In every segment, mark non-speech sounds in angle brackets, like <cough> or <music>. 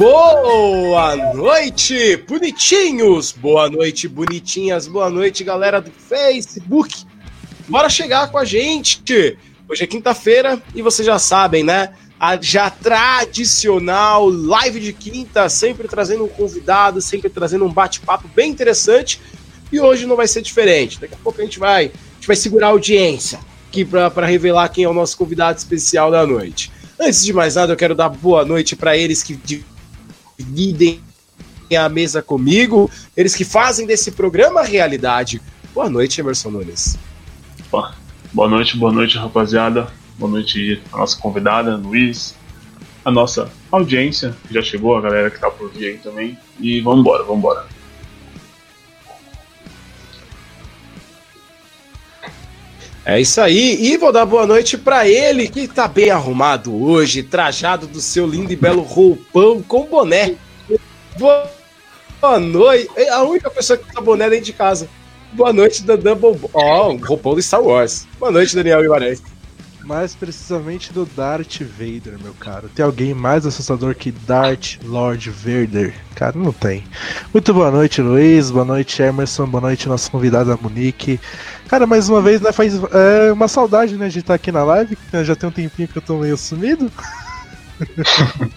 Boa noite, bonitinhos! Boa noite, bonitinhas! Boa noite, galera do Facebook! Bora chegar com a gente! Hoje é quinta-feira e vocês já sabem, né? A já tradicional live de quinta, sempre trazendo um convidado, sempre trazendo um bate-papo bem interessante. E hoje não vai ser diferente. Daqui a pouco a gente vai, a gente vai segurar a audiência aqui para revelar quem é o nosso convidado especial da noite. Antes de mais nada, eu quero dar boa noite para eles que dividem a mesa comigo, eles que fazem desse programa realidade. Boa noite, Emerson Nunes. Boa noite, boa noite, rapaziada. Boa noite a nossa convidada, Luiz, a nossa audiência, que já chegou, a galera que tá por vir aí também. E vamos embora, É isso aí, e vou dar boa noite para ele que tá bem arrumado hoje, trajado do seu lindo e belo roupão com boné. Boa noite, é a única pessoa que tá boné dentro de casa. Boa noite, da Double. Ó, oh, roupão do Star Wars. Boa noite, Daniel Guimarães. Mais precisamente do Darth Vader, meu caro. Tem alguém mais assustador que Darth Lord Vader? Cara, não tem. Muito boa noite, Luiz. Boa noite, Emerson. Boa noite, nossa convidada Monique. Cara, mais uma vez, né, faz é, uma saudade, né, de estar aqui na live, né, já tem um tempinho que eu tô meio sumido. <laughs>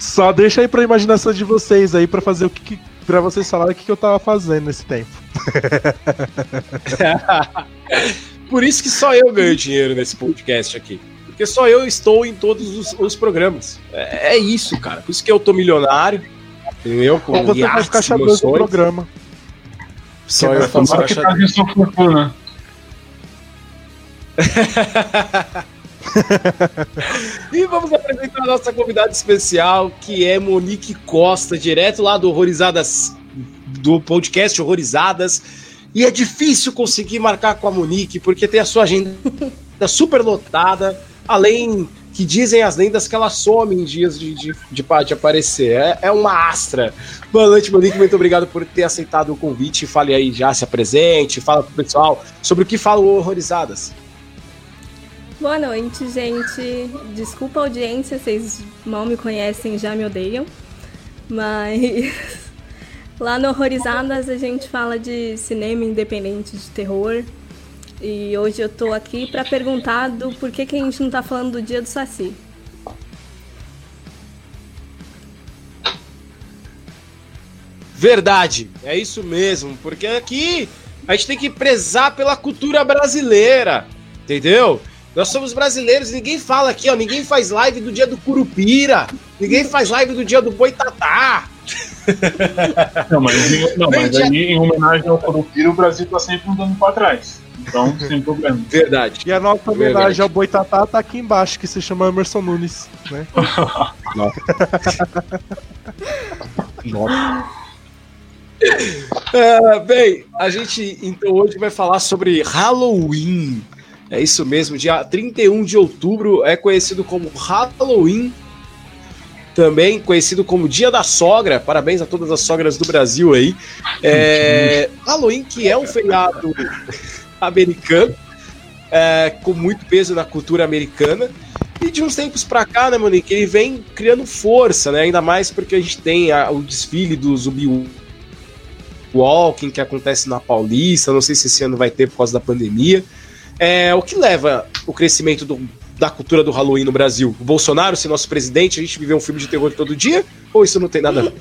Só deixa aí pra imaginação de vocês aí para fazer o que, que para vocês falarem o que, que eu tava fazendo nesse tempo. <laughs> Por isso que só eu ganho dinheiro nesse podcast aqui. Porque só eu estou em todos os, os programas. É, é, isso, cara. Por isso que eu tô milionário. Entendeu? Com você vai ficar chamando do programa. Só eu faço caixa fortuna. <laughs> e vamos apresentar a nossa convidada especial, que é Monique Costa, direto lá do Horrorizadas, do podcast Horrorizadas. E é difícil conseguir marcar com a Monique, porque tem a sua agenda <laughs> super lotada, além que dizem as lendas que ela some em dias de, de, de, aparecer. É, é, uma astra. Boa noite, Monique. Muito obrigado por ter aceitado o convite. Fale aí já, se apresente, fala pro pessoal sobre o que falam horrorizadas. Boa noite, gente. Desculpa a audiência, vocês mal me conhecem, já me odeiam. Mas lá no Horrorizadas a gente fala de cinema independente de terror, e hoje eu tô aqui para perguntar do porquê que a gente não tá falando do dia do Saci. Verdade, é isso mesmo, porque aqui a gente tem que prezar pela cultura brasileira, entendeu? Nós somos brasileiros, ninguém fala aqui, ó, ninguém faz live do dia do Curupira, ninguém faz live do dia do Boitatá. <laughs> Não, mas, não, mas aí, em homenagem ao Curupira, o Brasil tá sempre andando para trás. Então, <laughs> sem problema. Verdade. E a nossa homenagem Verdade. ao Boitatá tá aqui embaixo, que se chama Emerson Nunes, né? <laughs> Nossa. Nossa. É, bem, a gente então hoje vai falar sobre Halloween. É isso mesmo, dia 31 de outubro é conhecido como Halloween, também conhecido como Dia da Sogra. Parabéns a todas as sogras do Brasil aí. É, <laughs> Halloween, que é um feriado <laughs> americano, é, com muito peso na cultura americana. E de uns tempos pra cá, né, Monique, ele vem criando força, né? Ainda mais porque a gente tem a, o desfile do Zumbi Walking que acontece na Paulista. Não sei se esse ano vai ter por causa da pandemia. É, o que leva o crescimento do, da cultura do Halloween no Brasil? O Bolsonaro ser nosso presidente, a gente viver um filme de terror todo dia? Ou isso não tem nada a ver?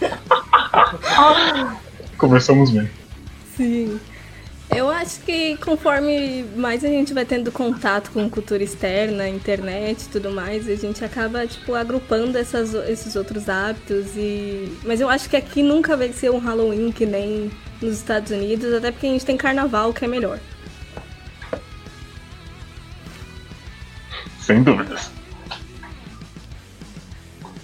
<laughs> Começamos bem. Sim. Eu acho que conforme mais a gente vai tendo contato com cultura externa, internet e tudo mais, a gente acaba, tipo, agrupando essas, esses outros hábitos e... Mas eu acho que aqui nunca vai ser um Halloween que nem nos Estados Unidos, até porque a gente tem carnaval que é melhor. Sem dúvidas.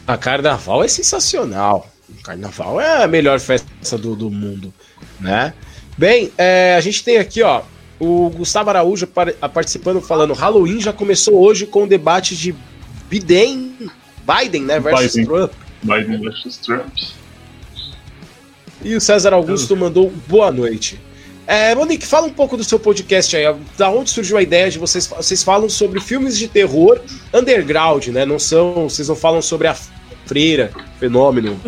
A carnaval é sensacional. O carnaval é a melhor festa do, do mundo, né? Bem, é, a gente tem aqui, ó, o Gustavo Araújo participando, falando: Halloween já começou hoje com o debate de Biden, Biden, né, versus Biden. Trump. Biden versus Trump. E o César Augusto mandou boa noite. É, Monique, fala um pouco do seu podcast aí. Da onde surgiu a ideia de vocês? Vocês falam sobre filmes de terror underground, né? Não são. Vocês não falam sobre a freira, fenômeno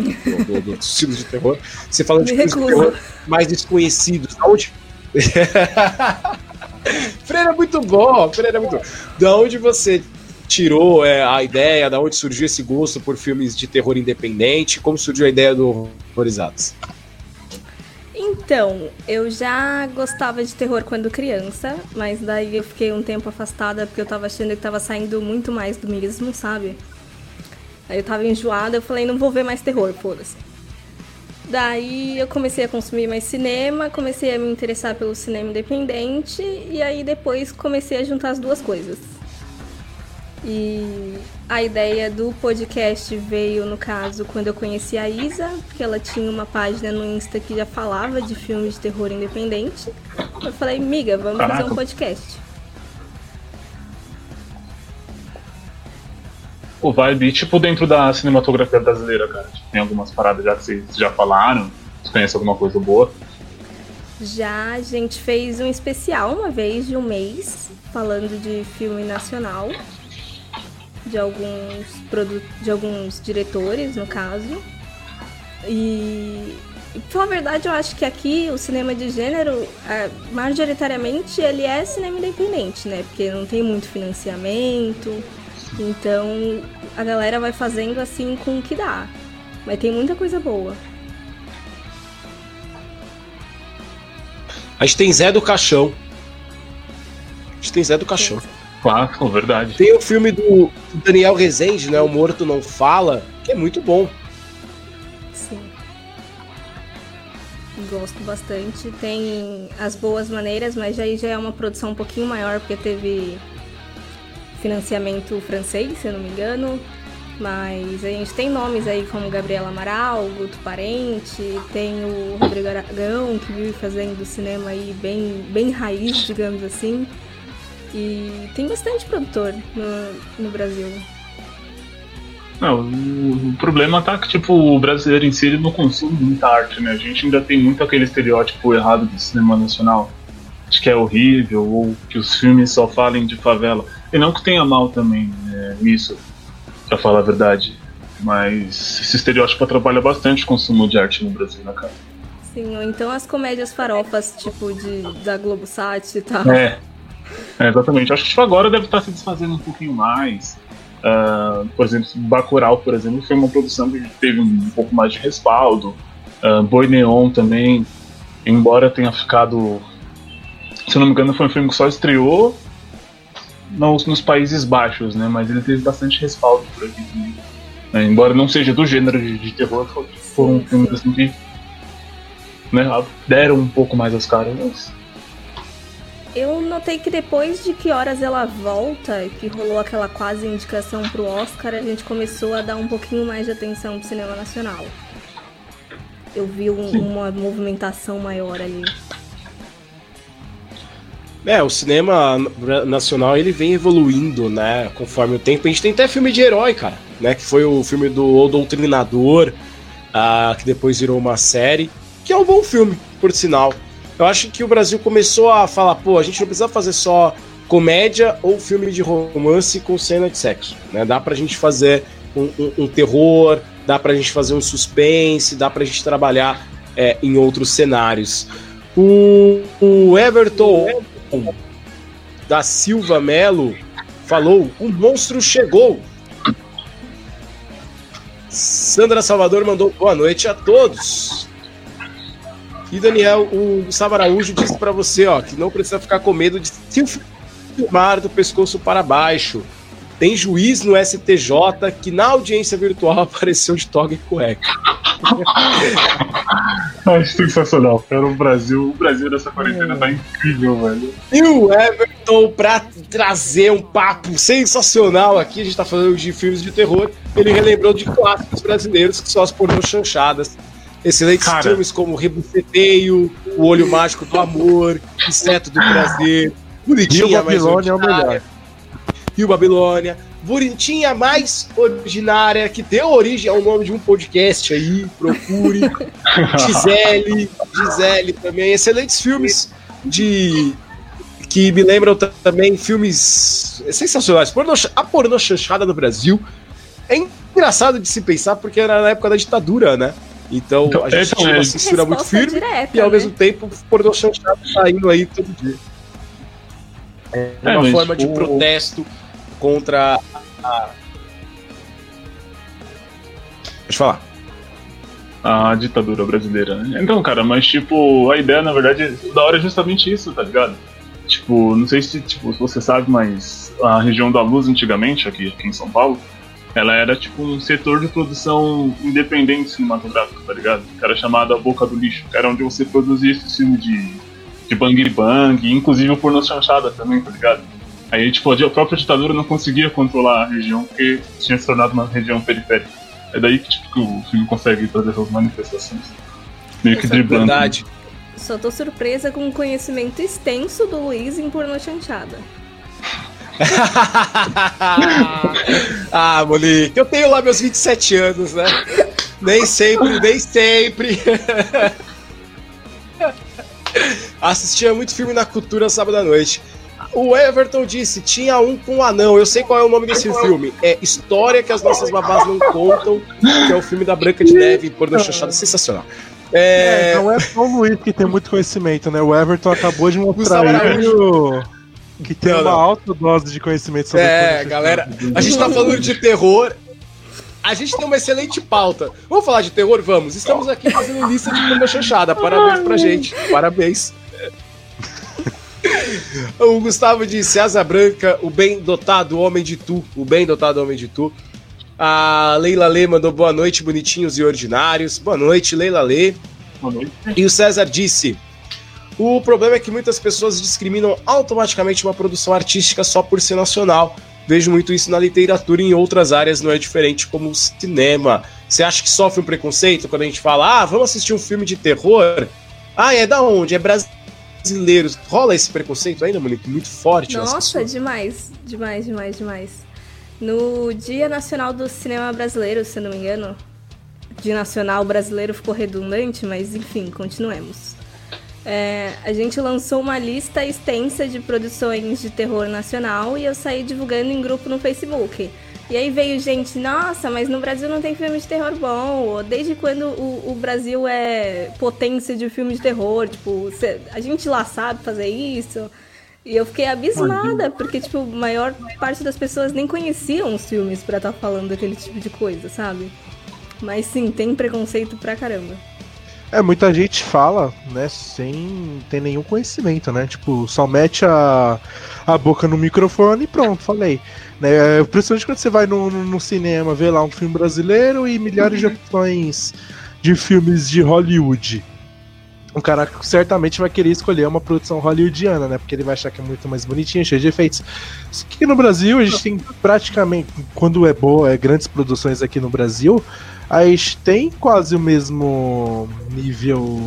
do, do, estilo de terror. Você fala de filmes de terror mais desconhecidos. Da onde. <laughs> freira é muito bom, freira é muito bom. Da onde você tirou é, a ideia, da onde surgiu esse gosto por filmes de terror independente? Como surgiu a ideia do Horrorizados? Então, eu já gostava de terror quando criança, mas daí eu fiquei um tempo afastada porque eu tava achando que tava saindo muito mais do mesmo, sabe? Aí eu tava enjoada, eu falei, não vou ver mais terror, foda-se. Daí eu comecei a consumir mais cinema, comecei a me interessar pelo cinema independente e aí depois comecei a juntar as duas coisas. E a ideia do podcast veio, no caso, quando eu conheci a Isa, porque ela tinha uma página no Insta que já falava de filmes de terror independente. Eu falei, miga, vamos Caraca. fazer um podcast. O vibe, tipo, dentro da cinematografia brasileira, cara. Tipo, tem algumas paradas já que vocês já falaram. Você conhece alguma coisa boa? Já a gente fez um especial uma vez de um mês, falando de filme nacional de alguns de alguns diretores, no caso. E, e pela verdade, eu acho que aqui o cinema de gênero, é, majoritariamente, ele é cinema independente, né? Porque não tem muito financiamento. Então, a galera vai fazendo assim com o que dá. Mas tem muita coisa boa. A gente tem Zé do Caixão. A gente tem Zé do Caixão. Sim. Claro, verdade. Tem o filme do Daniel Rezende, né? O Morto Não Fala, que é muito bom. Sim. Gosto bastante. Tem as boas maneiras, mas aí já é uma produção um pouquinho maior, porque teve financiamento francês, se eu não me engano. Mas a gente tem nomes aí como Gabriela Amaral, Guto Parente, tem o Rodrigo Aragão, que vive fazendo cinema aí bem, bem raiz, digamos assim. E tem bastante produtor no, no Brasil. Não, o, problema tá que, tipo, o brasileiro em si ele não consome muita arte, né? A gente ainda tem muito aquele estereótipo errado do cinema nacional. Acho que é horrível, ou que os filmes só falem de favela. E não que tenha mal também né, nisso, pra falar a verdade. Mas esse estereótipo atrapalha bastante o consumo de arte no Brasil, né, cara? Sim, ou então as comédias farofas, tipo, de, da Globosat e tal. É, é, exatamente. Acho que tipo, agora deve estar se desfazendo um pouquinho mais. Uh, por exemplo, Bacurau, por exemplo, foi uma produção que teve um pouco mais de respaldo. Uh, Boi Neon também, embora tenha ficado. Se não me engano, foi um filme que só estreou nos, nos Países Baixos, né? Mas ele teve bastante respaldo por aqui também. É, embora não seja do gênero de, de terror, foram filmes assim que né, deram um pouco mais as caras. Mas eu notei que depois de que horas ela volta, que rolou aquela quase indicação pro Oscar, a gente começou a dar um pouquinho mais de atenção pro cinema nacional. Eu vi um, uma movimentação maior ali. É, o cinema nacional ele vem evoluindo, né, conforme o tempo. A gente tem até filme de herói, cara, né, que foi o filme do O Doutrinador, uh, que depois virou uma série, que é um bom filme, por sinal. Eu acho que o Brasil começou a falar, pô, a gente não precisa fazer só comédia ou filme de romance com cena de sexo, né? Dá pra gente fazer um, um, um terror, dá pra gente fazer um suspense, dá pra gente trabalhar é, em outros cenários. O, o Everton da Silva Melo falou: o monstro chegou. Sandra Salvador mandou boa noite a todos. E Daniel, o Gustavo Araújo disse para você, ó, que não precisa ficar com medo de se filmar do pescoço para baixo. Tem juiz no STJ que na audiência virtual <laughs> apareceu de toga e cueca. Acho <laughs> sensacional, cara. O Brasil, o Brasil nessa quarentena tá incrível, velho. E o Everton, pra trazer um papo sensacional aqui, a gente tá falando de filmes de terror, ele relembrou de clássicos brasileiros que são as pornô chanchadas Excelentes Cara. filmes como Rebuceteio, O Olho Mágico do Amor, Inseto do Prazer, Bonitinha, e o Babilônia é o melhor. E o Babilônia. bonitinha mais ordinária, que deu origem ao nome de um podcast aí, procure. <laughs> Gisele, Gisele também, excelentes filmes de que me lembram também filmes sensacionais. Porno, a porno chanchada no Brasil é engraçado de se pensar porque era na época da ditadura, né? Então, então a gente então, tinha uma censura muito firme direta, e ao né? mesmo tempo porno chanchada saindo aí todo dia. É, é uma forma tipo... de protesto contra a. Pode falar. A ditadura brasileira, né? Então, cara, mas tipo, a ideia, na verdade, da hora é justamente isso, tá ligado? Tipo, não sei se tipo, você sabe, mas a região da Luz antigamente, aqui, aqui em São Paulo, ela era tipo um setor de produção independente cinematográfico, tá ligado? Que era chamada Boca do Lixo, que era onde você produzia esse filme de, de bang bang, inclusive o porno chanchada também, tá ligado? Aí, tipo, a própria ditadura não conseguia controlar a região porque tinha se tornado uma região periférica. É daí que, tipo, que o filme consegue trazer essas manifestações. Meio que driblando. Verdade. Só tô surpresa com o conhecimento extenso do Luiz em pornô chanchada. <laughs> ah, Monique, eu tenho lá meus 27 anos, né? Nem sempre, nem sempre. <laughs> Assistia muito filme na cultura sábado à noite. O Everton disse: tinha um com um anão. Eu sei qual é o nome desse filme. É História que as nossas babás não contam, que é o filme da Branca de Neve, porno chanchada sensacional. É... é... não é só o Luiz que tem muito conhecimento, né? O Everton acabou de mostrar aí que tem não, uma não. alta dose de conhecimento sobre É, galera, a gente tá falando de terror. A gente tem uma excelente pauta. Vamos falar de terror? Vamos. Estamos aqui fazendo lista de comida chanchada. Parabéns pra gente. Parabéns. <laughs> o Gustavo disse: Asa Branca, o bem dotado homem de tu. O bem dotado homem de tu. A Leila Lê mandou boa noite, bonitinhos e ordinários. Boa noite, Leila Lê. Boa noite. E o César disse: O problema é que muitas pessoas discriminam automaticamente uma produção artística só por ser nacional. Vejo muito isso na literatura e em outras áreas não é diferente, como o cinema. Você acha que sofre um preconceito quando a gente fala, ah, vamos assistir um filme de terror? Ah, é da onde? É brasileiro. Rola esse preconceito ainda, Monique? Muito forte. Nossa, demais. Demais, demais, demais. No Dia Nacional do Cinema Brasileiro, se não me engano, Dia Nacional Brasileiro ficou redundante, mas enfim, continuemos. É, a gente lançou uma lista extensa de produções de terror nacional e eu saí divulgando em grupo no Facebook. E aí veio gente, nossa, mas no Brasil não tem filme de terror bom. Desde quando o, o Brasil é potência de filme de terror? Tipo, cê, a gente lá sabe fazer isso. E eu fiquei abismada, porque, tipo, a maior parte das pessoas nem conheciam os filmes para estar tá falando daquele tipo de coisa, sabe? Mas sim, tem preconceito pra caramba. É, muita gente fala, né, sem ter nenhum conhecimento, né? Tipo, só mete a, a boca no microfone e pronto, falei. Né? Principalmente quando você vai no, no, cinema ver lá um filme brasileiro e milhares de opções de filmes de Hollywood. O cara certamente vai querer escolher uma produção hollywoodiana, né? Porque ele vai achar que é muito mais bonitinho, cheio de efeitos. Só que no Brasil a gente tem praticamente, quando é boa, é grandes produções aqui no Brasil, a gente tem quase o mesmo nível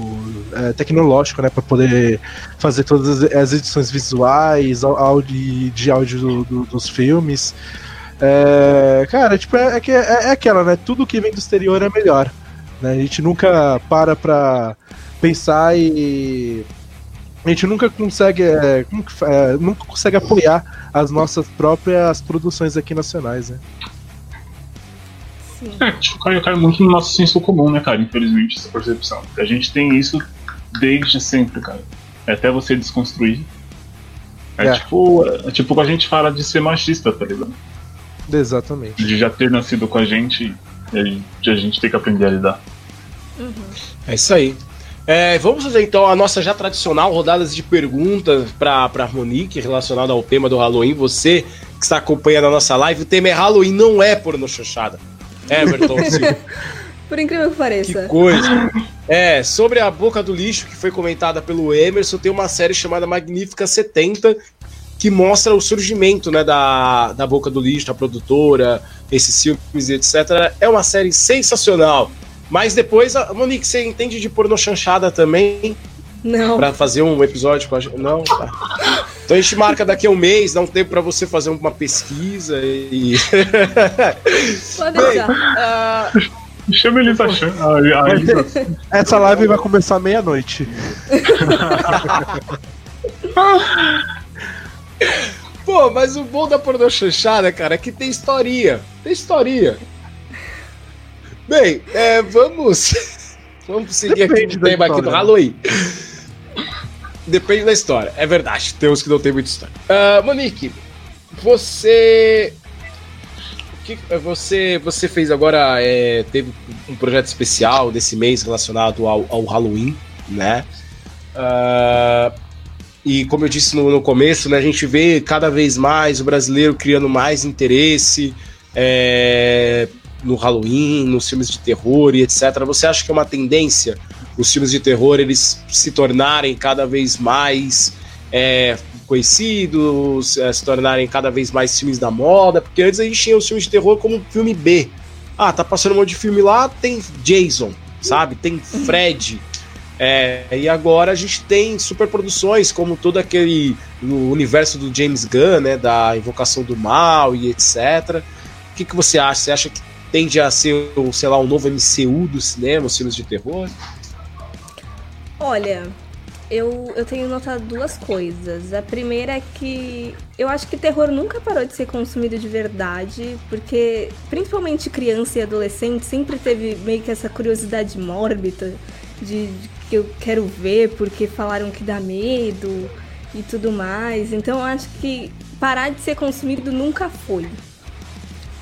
é, tecnológico, né, para poder fazer todas as edições visuais, áudio, de áudio do, do, dos filmes. É, cara, tipo, é, é, é, aquela, né? Tudo que vem do exterior é melhor. Né? A gente nunca para pra pensar e a gente nunca consegue, é, é, nunca consegue apoiar as nossas próprias produções aqui nacionais, né? É, tipo, cai, cai muito no nosso senso comum, né, cara? Infelizmente, essa percepção. A gente tem isso desde sempre, cara. É até você desconstruir. É, é. tipo. É, tipo a gente fala de ser machista, tá ligado? Exatamente. De já ter nascido com a gente e de a gente ter que aprender a lidar. Uhum. É isso aí. É, vamos fazer então a nossa já tradicional rodadas de perguntas para Monique relacionada ao tema do Halloween. Você que está acompanhando a nossa live, o tema é Halloween, não é porno chanchada. Everton Silva. <laughs> Por incrível que pareça. Que coisa. É, sobre a boca do lixo, que foi comentada pelo Emerson, tem uma série chamada Magnífica 70, que mostra o surgimento né, da, da boca do lixo, a produtora, esses filmes, etc. É uma série sensacional. Mas depois, a Monique, você entende de porno chanchada também? Não. Pra fazer um episódio com a gente? Não? Tá. Então a gente marca daqui a um mês, dá um tempo para você fazer uma pesquisa e. <laughs> Pode uh... Chama Elisa Chan. Essa live vai começar meia-noite. <laughs> Pô, mas o bom da pornô chanchada, cara, é que tem historinha. Tem historinha. Bem, é, vamos. <laughs> vamos seguir Depende aqui no tema aqui do Halloween. Depende da história, é verdade. Tem uns que não tem muita história. Uh, Monique, você. Que você, você fez agora, é, teve um projeto especial desse mês relacionado ao, ao Halloween, né? Uh, e como eu disse no, no, começo, né, a gente vê cada vez mais o brasileiro criando mais interesse é, no Halloween, nos filmes de terror e etc. Você acha que é uma tendência os filmes de terror eles se tornarem cada vez mais é, conhecidos, é, se tornarem cada vez mais filmes da moda? Porque antes a gente tinha os filmes de terror como filme B. Ah, tá passando um monte de filme lá, tem Jason, sabe? Tem Fred. É, e agora a gente tem superproduções como todo aquele universo do James Gunn, né, da Invocação do Mal e etc. O que, que você acha? Você acha que tende a ser, sei lá, um novo MCU do cinema, os filmes de terror? Olha, eu, eu tenho notado duas coisas. A primeira é que eu acho que terror nunca parou de ser consumido de verdade, porque principalmente criança e adolescente sempre teve meio que essa curiosidade mórbida de, de que eu quero ver porque falaram que dá medo e tudo mais. Então eu acho que parar de ser consumido nunca foi.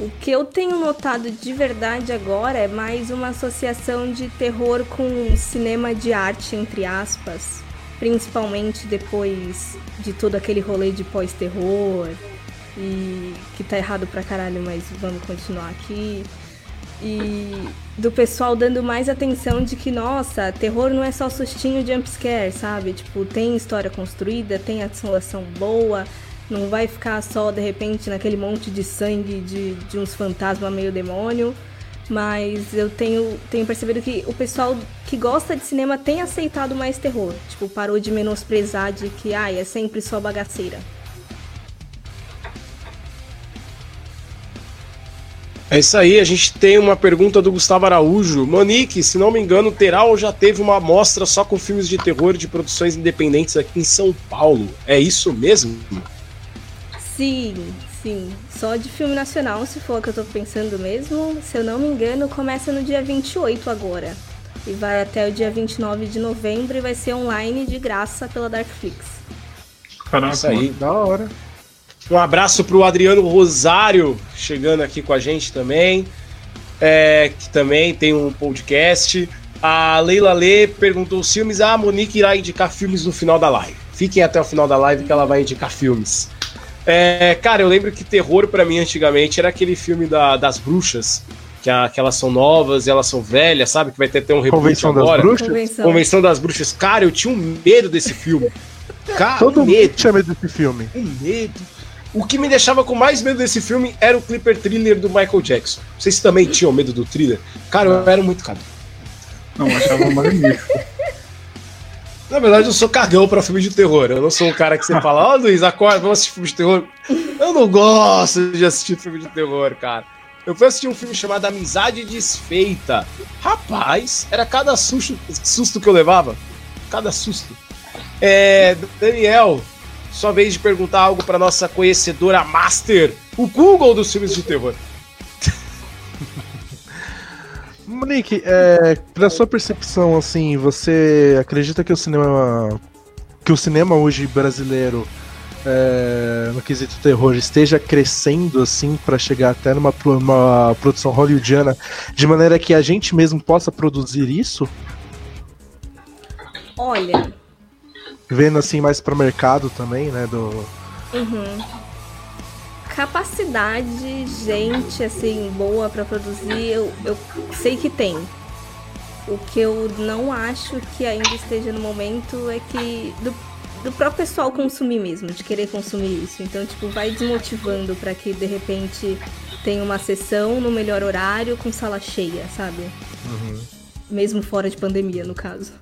O que eu tenho notado de verdade agora é mais uma associação de terror com cinema de arte, entre aspas. Principalmente depois de todo aquele rolê de pós-terror. E que tá errado pra caralho, mas vamos continuar aqui. E do pessoal dando mais atenção de que, nossa, terror não é só sustinho de jumpscare, sabe? Tipo, tem história construída, tem assolação boa, não vai ficar só, de repente, naquele monte de sangue de, de uns fantasmas meio demônio. Mas eu tenho, tenho percebido que o pessoal que gosta de cinema tem aceitado mais terror. Tipo, parou de menosprezar de que, ai, é sempre só bagaceira. É isso aí, a gente tem uma pergunta do Gustavo Araújo. Monique, se não me engano, terá ou já teve uma amostra só com filmes de terror de produções independentes aqui em São Paulo? É isso mesmo? Sim, sim. Só de filme nacional, se for o que eu tô pensando mesmo. Se eu não me engano, começa no dia 28 agora. E vai até o dia 29 de novembro e vai ser online de graça pela Darkflix. Caraca, Isso aí, da hora. Um abraço pro Adriano Rosário, chegando aqui com a gente também. É, que também tem um podcast. A Leila Lê perguntou os filmes. Ah, a Monique irá indicar filmes no final da live. Fiquem até o final da live que ela vai indicar filmes. É, cara, eu lembro que terror para mim antigamente era aquele filme da, das bruxas, que, a, que, elas são novas e elas são velhas, sabe? Que vai ter até um reboot Convenção agora. Das bruxas? Convenção. Convenção das Bruxas. Cara, eu tinha um medo desse filme. Cara, Todo medo. mundo tinha medo desse filme. Um medo. O que me deixava com mais medo desse filme era o Clipper Thriller do Michael Jackson. Vocês também tinham medo do thriller? Cara, eu era muito cagão. Não, achava magnífico. Na verdade, eu sou cagão pra filme de terror. Eu não sou um cara que você fala, ó, oh, Luiz, acorda, vamos assistir filme de terror. Eu não gosto de assistir filme de terror, cara. Eu fui assistir um filme chamado Amizade Desfeita. Rapaz, era cada susto, susto que eu levava. Cada susto. É, Daniel, sua vez de perguntar algo para nossa conhecedora master, o Google dos filmes de terror. Monique, é, pela sua percepção, assim, você acredita que o cinema que o cinema hoje brasileiro é, no quesito terror esteja crescendo assim para chegar até numa uma produção hollywoodiana de maneira que a gente mesmo possa produzir isso? Olha, vendo assim mais para o mercado também, né, do uhum capacidade, gente, assim, boa para produzir, eu, eu sei que tem. O que eu não acho que ainda esteja no momento é que do, do próprio pessoal consumir mesmo, de querer consumir isso. Então, tipo, vai desmotivando para que de repente tenha uma sessão no melhor horário com sala cheia, sabe? Uhum. Mesmo fora de pandemia, no caso.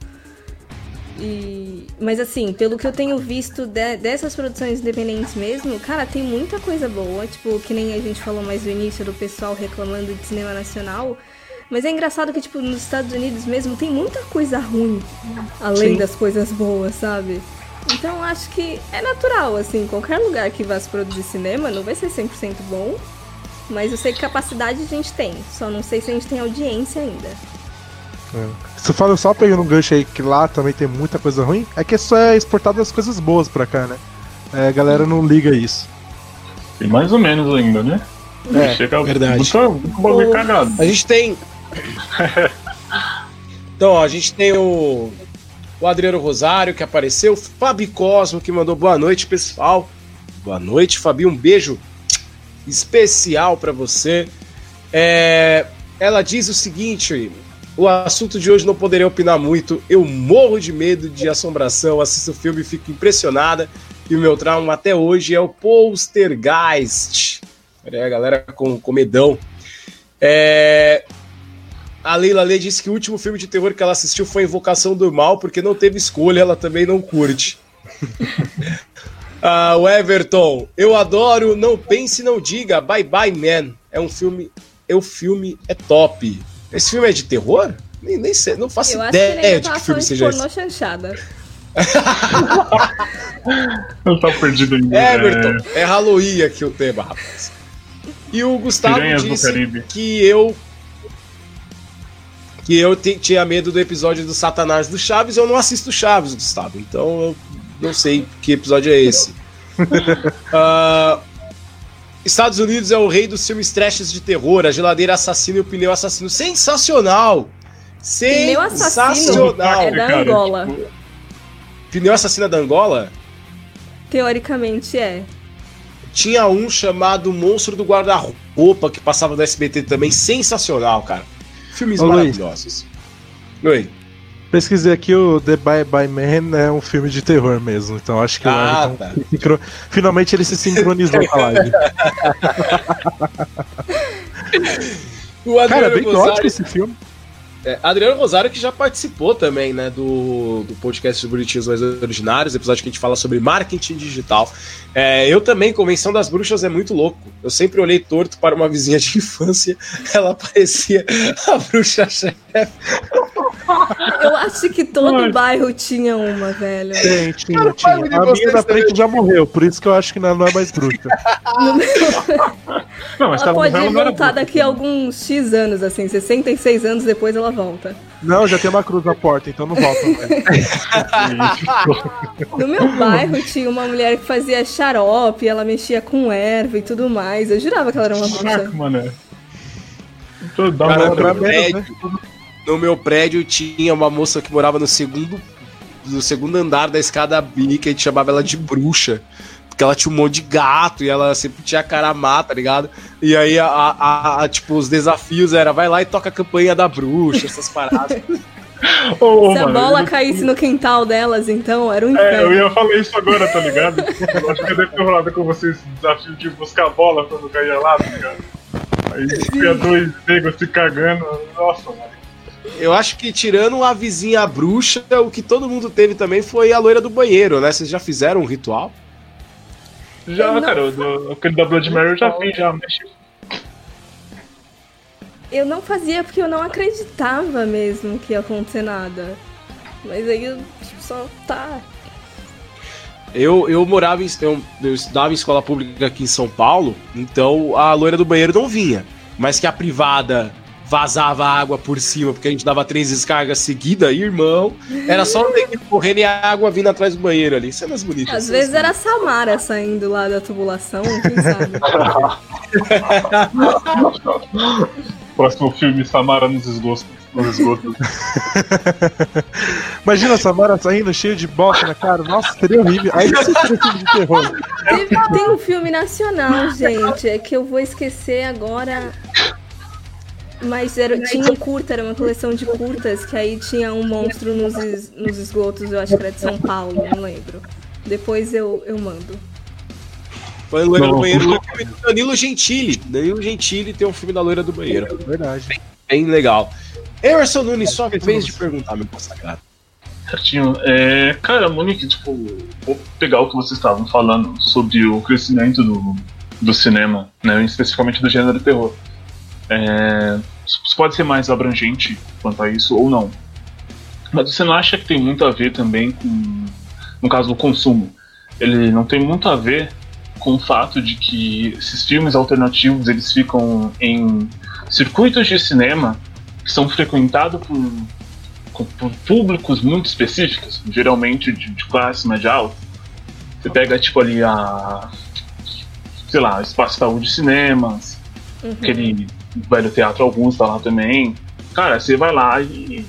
E, mas assim, pelo que eu tenho visto de, dessas produções independentes mesmo, cara, tem muita coisa boa. Tipo, que nem a gente falou mais no início do pessoal reclamando de cinema nacional. Mas é engraçado que, tipo, nos Estados Unidos mesmo tem muita coisa ruim, além Sim. das coisas boas, sabe? Então acho que é natural, assim, qualquer lugar que vá se produzir cinema não vai ser 100% bom. Mas eu sei que capacidade a gente tem, só não sei se a gente tem audiência ainda. É. Você fala só pegando um gancho aí que lá também tem muita coisa ruim, é que só é exportado as coisas boas pra cá, né? É, a galera não liga isso. E mais ou menos ainda, né? É, Chega verdade. Muito, cagado. A gente tem então, ó, a gente tem o, o Adriano Rosário que apareceu, o Fabi Cosmo que mandou boa noite, pessoal. Boa noite, Fabi, um beijo especial para você. É, ela diz o seguinte: o assunto de hoje não poderia opinar muito. Eu morro de medo de assombração, assisto o filme e fico impressionada. E o meu trauma até hoje é o Poltergeist. Olha a galera com, com medão. É, a Leila Lê disse que o último filme de terror que ela assistiu foi Invocação do Mal, porque não teve escolha, ela também não curte. <laughs> ah, o Everton, eu adoro Não Pense Não Diga, Bye Bye Man. É um filme. É o filme é top. Esse filme é de terror? Nem, nem sei, não faço eu ideia de que filme seja esse. chanchada. <laughs> não tá perdido ainda. Everton, é Halloween aqui o tema, rapaz. E o Gustavo Piranhas disse que eu que eu tinha medo do episódio do Satanás do Chaves, eu não assisto Chaves, Gustavo. Então eu não sei que episódio é esse. uh, <laughs> Estados Unidos é o rei dos filmes trashes de terror, a geladeira assassina e o pneu assassino. Sensacional! Sensacional! Pneu assassino é da Angola. Tipo, pneu assassina da Angola? Teoricamente é. Tinha um chamado Monstro do Guarda-Roupa que passava no SBT também. Sensacional, cara. Filmes Ô, maravilhosos. Luiz. Oi. Pesquisei aqui o The Bye Bye Man é um filme de terror mesmo, então acho que ah, o tá. sincro... finalmente ele se sincronizou com a live. <laughs> o Cara, é bem gótico esse filme. É, Adriano Rosário que já participou também, né, do, do podcast dos Bonitinhos Mais Originários, episódio que a gente fala sobre marketing digital. É, eu também, Convenção das Bruxas é muito louco. Eu sempre olhei torto para uma vizinha de infância, <laughs> ela parecia a bruxa chefe. Eu acho que todo Mano. bairro tinha uma, velho. Tem, tinha, tinha. A minha da frente já morreu, por isso que eu acho que não é mais bruxa. <laughs> não, mas ela pode voltar daqui a alguns X anos, assim, 66 anos depois ela volta. Não, já tem uma cruz na porta, então não volta mais. <laughs> no meu bairro tinha uma mulher que fazia xarope, ela mexia com erva e tudo mais. Eu jurava que ela era uma bruxa. Mano. Cara, no, prédio, no meu prédio tinha uma moça que morava no segundo, no segundo andar da escada B, que a gente chamava ela de bruxa porque ela tinha um monte de gato e ela sempre tinha cara má, tá ligado? E aí, a, a, a, tipo, os desafios era vai lá e toca a campanha da bruxa, essas paradas. <laughs> Oh, Se a bola eu... caísse no quintal delas, então, era um inferno. É, eu ia falar isso agora, tá ligado? Eu acho que deve ter rolado com vocês o desafio de buscar a bola quando caía lá, tá ligado? Aí tinha dois negros se cagando. Nossa, mano. Eu acho que tirando a vizinha bruxa, o que todo mundo teve também foi a loira do banheiro, né? Vocês já fizeram um ritual? Já, não... cara, do, aquele da Blood Mary eu já fiz, já mexi. Eu não fazia porque eu não acreditava mesmo que ia acontecer nada. Mas aí eu tipo, só tá. Eu, eu morava em. Eu, eu estudava em escola pública aqui em São Paulo, então a loira do banheiro não vinha. Mas que a privada vazava água por cima, porque a gente dava três descargas seguidas, irmão. Era só um neguinho correndo e a água vindo atrás do banheiro ali. Cenas bonitas. Às vezes era a Samara saindo lá da tubulação, quem sabe. <laughs> Próximo filme, Samara nos esgotos. <laughs> Imagina a Samara saindo cheia de bosta na cara. Nossa, seria horrível. Aí você seria filme de terror. Tem um filme nacional, gente, é que eu vou esquecer agora. Mas era, tinha um curta, era uma coleção de curtas, que aí tinha um monstro nos, es, nos esgotos, eu acho que era de São Paulo, não lembro. Depois eu, eu mando. Foi a Loira do Banheiro Danilo Gentili. Danilo Gentili tem um filme da Loira do Banheiro. Verdade. Bem, bem legal. Emerson Nunes, só vez de perguntar, meu consagrado. Certinho. É, cara, Monique, tipo, vou pegar o que vocês estavam falando sobre o crescimento do, do cinema, né, especificamente do gênero terror. É, pode ser mais abrangente quanto a isso ou não. Mas você não acha que tem muito a ver também com, no caso do consumo? Ele não tem muito a ver com o fato de que esses filmes alternativos eles ficam em circuitos de cinema que são frequentados por, por públicos muito específicos, geralmente de, de classe média alta. Você pega tipo ali a sei lá, Espaço Saúde Cinemas, uhum. aquele velho teatro alguns tá lá também. Cara, você vai lá e.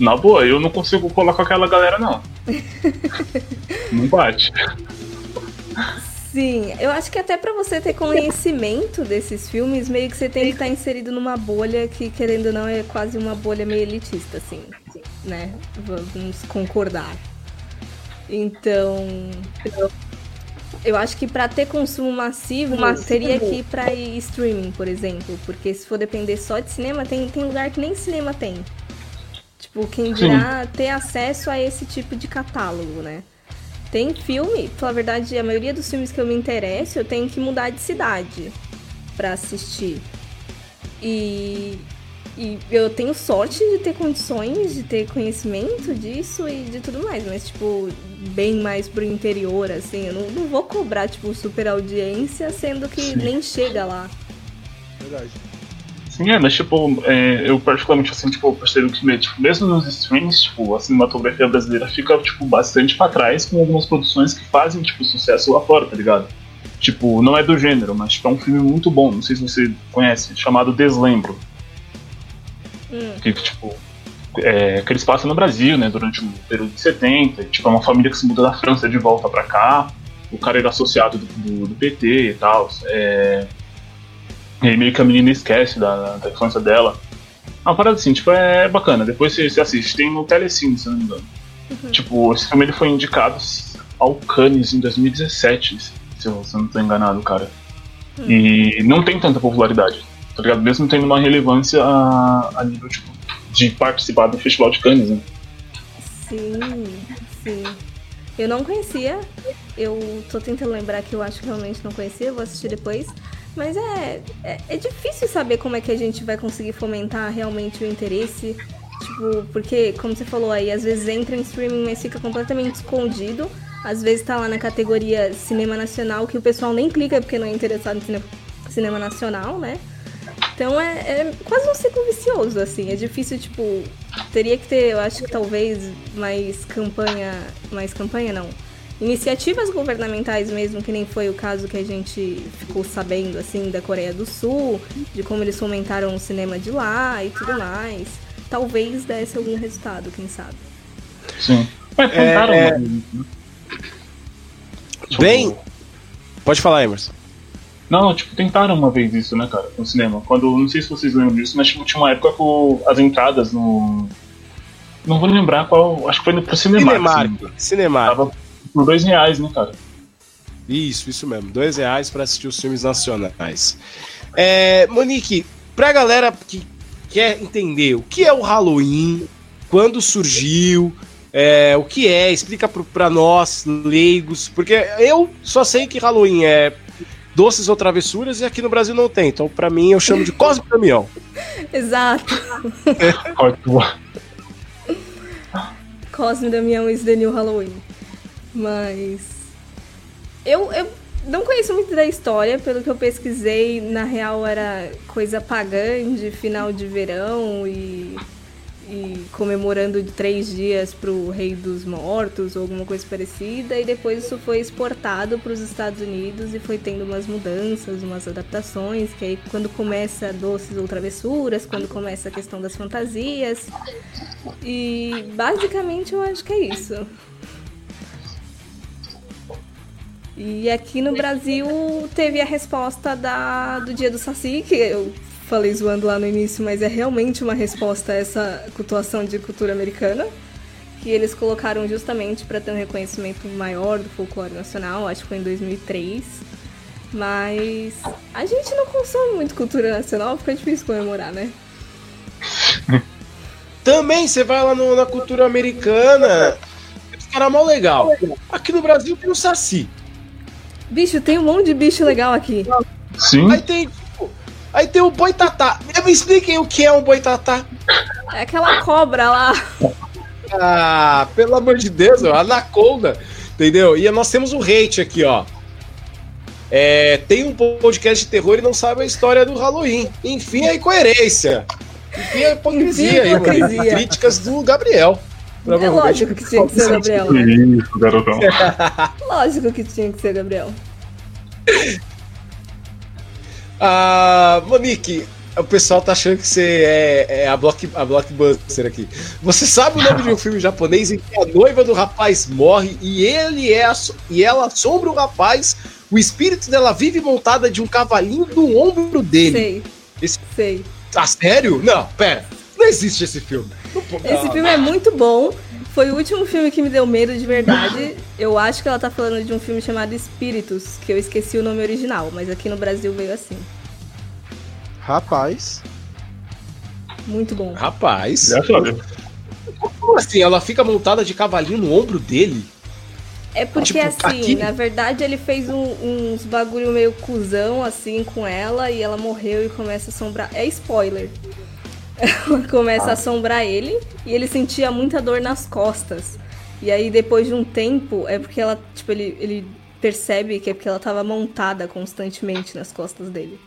Na boa, eu não consigo colar com aquela galera, não. <laughs> não bate. Sim, eu acho que até para você ter conhecimento desses filmes, meio que você tem que estar inserido numa bolha que, querendo ou não, é quase uma bolha meio elitista, assim, né? Vamos concordar. Então, eu acho que para ter consumo massivo, massivo, teria que ir para streaming, por exemplo. Porque se for depender só de cinema, tem, tem lugar que nem cinema tem. Tipo, quem dirá Sim. ter acesso a esse tipo de catálogo, né? Tem filme, pela verdade, a maioria dos filmes que eu me interesso, eu tenho que mudar de cidade para assistir. E, e eu tenho sorte de ter condições, de ter conhecimento disso e de tudo mais, mas, tipo, bem mais pro interior, assim, eu não, não vou cobrar, tipo, super audiência, sendo que Sim. nem chega lá. Verdade. Sim, é, mas, tipo, é, eu particularmente, assim, tipo, percebo que, tipo, mesmo nos streams, tipo, a cinematografia brasileira fica, tipo, bastante pra trás com algumas produções que fazem, tipo, sucesso lá fora, tá ligado? Tipo, não é do gênero, mas, tipo, é um filme muito bom, não sei se você conhece, chamado Deslembro. Hum. Que, tipo, é, que eles passam no Brasil, né, durante o período de 70. Tipo, é uma família que se muda da França de volta para cá. O cara era associado do, do, do PT e tal. É, e aí meio que a menina esquece da, da infância dela. É uma parada assim, tipo, é bacana. Depois você, você assiste. Tem no Telecine, se não me engano. Uhum. Tipo, esse filme ele foi indicado ao Cannes em 2017, se eu, se eu não estou enganado, cara. Uhum. E não tem tanta popularidade tá ligado? Mesmo tendo uma relevância a, a nível tipo, de participar do Festival de Cannes, né? Sim, sim. Eu não conhecia, eu tô tentando lembrar que eu acho que realmente não conhecia, vou assistir depois. Mas é, é, é difícil saber como é que a gente vai conseguir fomentar realmente o interesse. Tipo, porque, como você falou aí, às vezes entra em streaming, mas fica completamente escondido. Às vezes tá lá na categoria cinema nacional, que o pessoal nem clica porque não é interessado em cinema nacional, né? Então é, é, quase um ciclo vicioso, assim. É difícil, tipo. Teria que ter, eu acho que talvez, mais campanha. Mais campanha não. Iniciativas governamentais mesmo, que nem foi o caso que a gente ficou sabendo, assim, da Coreia do Sul, de como eles fomentaram o cinema de lá e tudo mais. Talvez desse algum resultado, quem sabe. Sim. Mas. É, é... Bem. Pode falar, Emerson. Não, tipo, tentaram uma vez isso, né, cara, no cinema. Quando, não sei se vocês lembram disso, mas tipo, tinha uma época com as entradas no. Não vou lembrar qual. Acho que foi pro Cinemark. Cinemark. Assim. Cinemark. Tava por dois reais, né, cara? Isso, isso mesmo. Dois reais para assistir os filmes nacionais. É, Monique, pra galera que quer entender o que é o Halloween, quando surgiu, é, o que é, explica para nós, leigos, porque eu só sei que Halloween é doces ou travessuras e aqui no Brasil não tem. Então, para mim, eu chamo de Cosme Damião. <laughs> Exato. <laughs> Cosme Damião is the new Halloween. Mas. Eu, eu não conheço muito da história, pelo que eu pesquisei, na real era coisa pagã de final de verão e e comemorando três dias para o Rei dos Mortos ou alguma coisa parecida, e depois isso foi exportado para os Estados Unidos e foi tendo umas mudanças, umas adaptações, que aí quando começa doces ou travessuras, quando começa a questão das fantasias. E basicamente eu acho que é isso. E aqui no Brasil teve a resposta da, do Dia do Saci, que eu falei zoando lá no início, mas é realmente uma resposta a essa cultuação de cultura americana. Que eles colocaram justamente para ter um reconhecimento maior do folclore nacional, acho que foi em 2003. Mas a gente não consome muito cultura nacional, fica difícil comemorar, né? <laughs> Também você vai lá no- na cultura americana, os caras mó legal. Aqui no Brasil tem o Saci. Bicho, tem um monte de bicho legal aqui. Sim. Aí tem, aí tem o boitatá. Me expliquem o que é um boitatá. É aquela cobra lá. Ah, pelo amor de Deus, ó, anaconda. Entendeu? E nós temos o hate aqui, ó. É, tem um podcast de terror e não sabe a história do Halloween. Enfim, a incoerência. Enfim, a hipocrisia Enfim, a aí, mano. hipocrisia. Críticas do Gabriel. É lógico que tinha que ser Gabriel. né? Isso, garotão. Lógico que tinha que ser Gabriel. <laughs> Ah, Monique, o pessoal tá achando que você é, é a, block, a blockbuster aqui. Você sabe o nome de um filme japonês em que a noiva do rapaz morre e ele é e ela assombra o rapaz, o espírito dela vive montada de um cavalinho no ombro dele. Sei. Esse- Sei. Ah, sério? Não, pera. Não existe esse filme. Não Esse ah, filme é muito bom. Foi o último filme que me deu medo de verdade. Eu acho que ela tá falando de um filme chamado Espíritos, que eu esqueci o nome original, mas aqui no Brasil veio assim. Rapaz. Muito bom. Rapaz, como assim? Ela fica montada de cavalinho no ombro dele? É porque Tipo, assim, aqui- na verdade ele fez um- uns bagulho meio cuzão assim com ela e ela morreu e começa a assombrar. É spoiler. Ela <laughs> começa a assombrar ele e ele sentia muita dor nas costas. E aí depois de um tempo é porque ela, tipo, ele, ele percebe que é porque ela tava montada constantemente nas costas dele.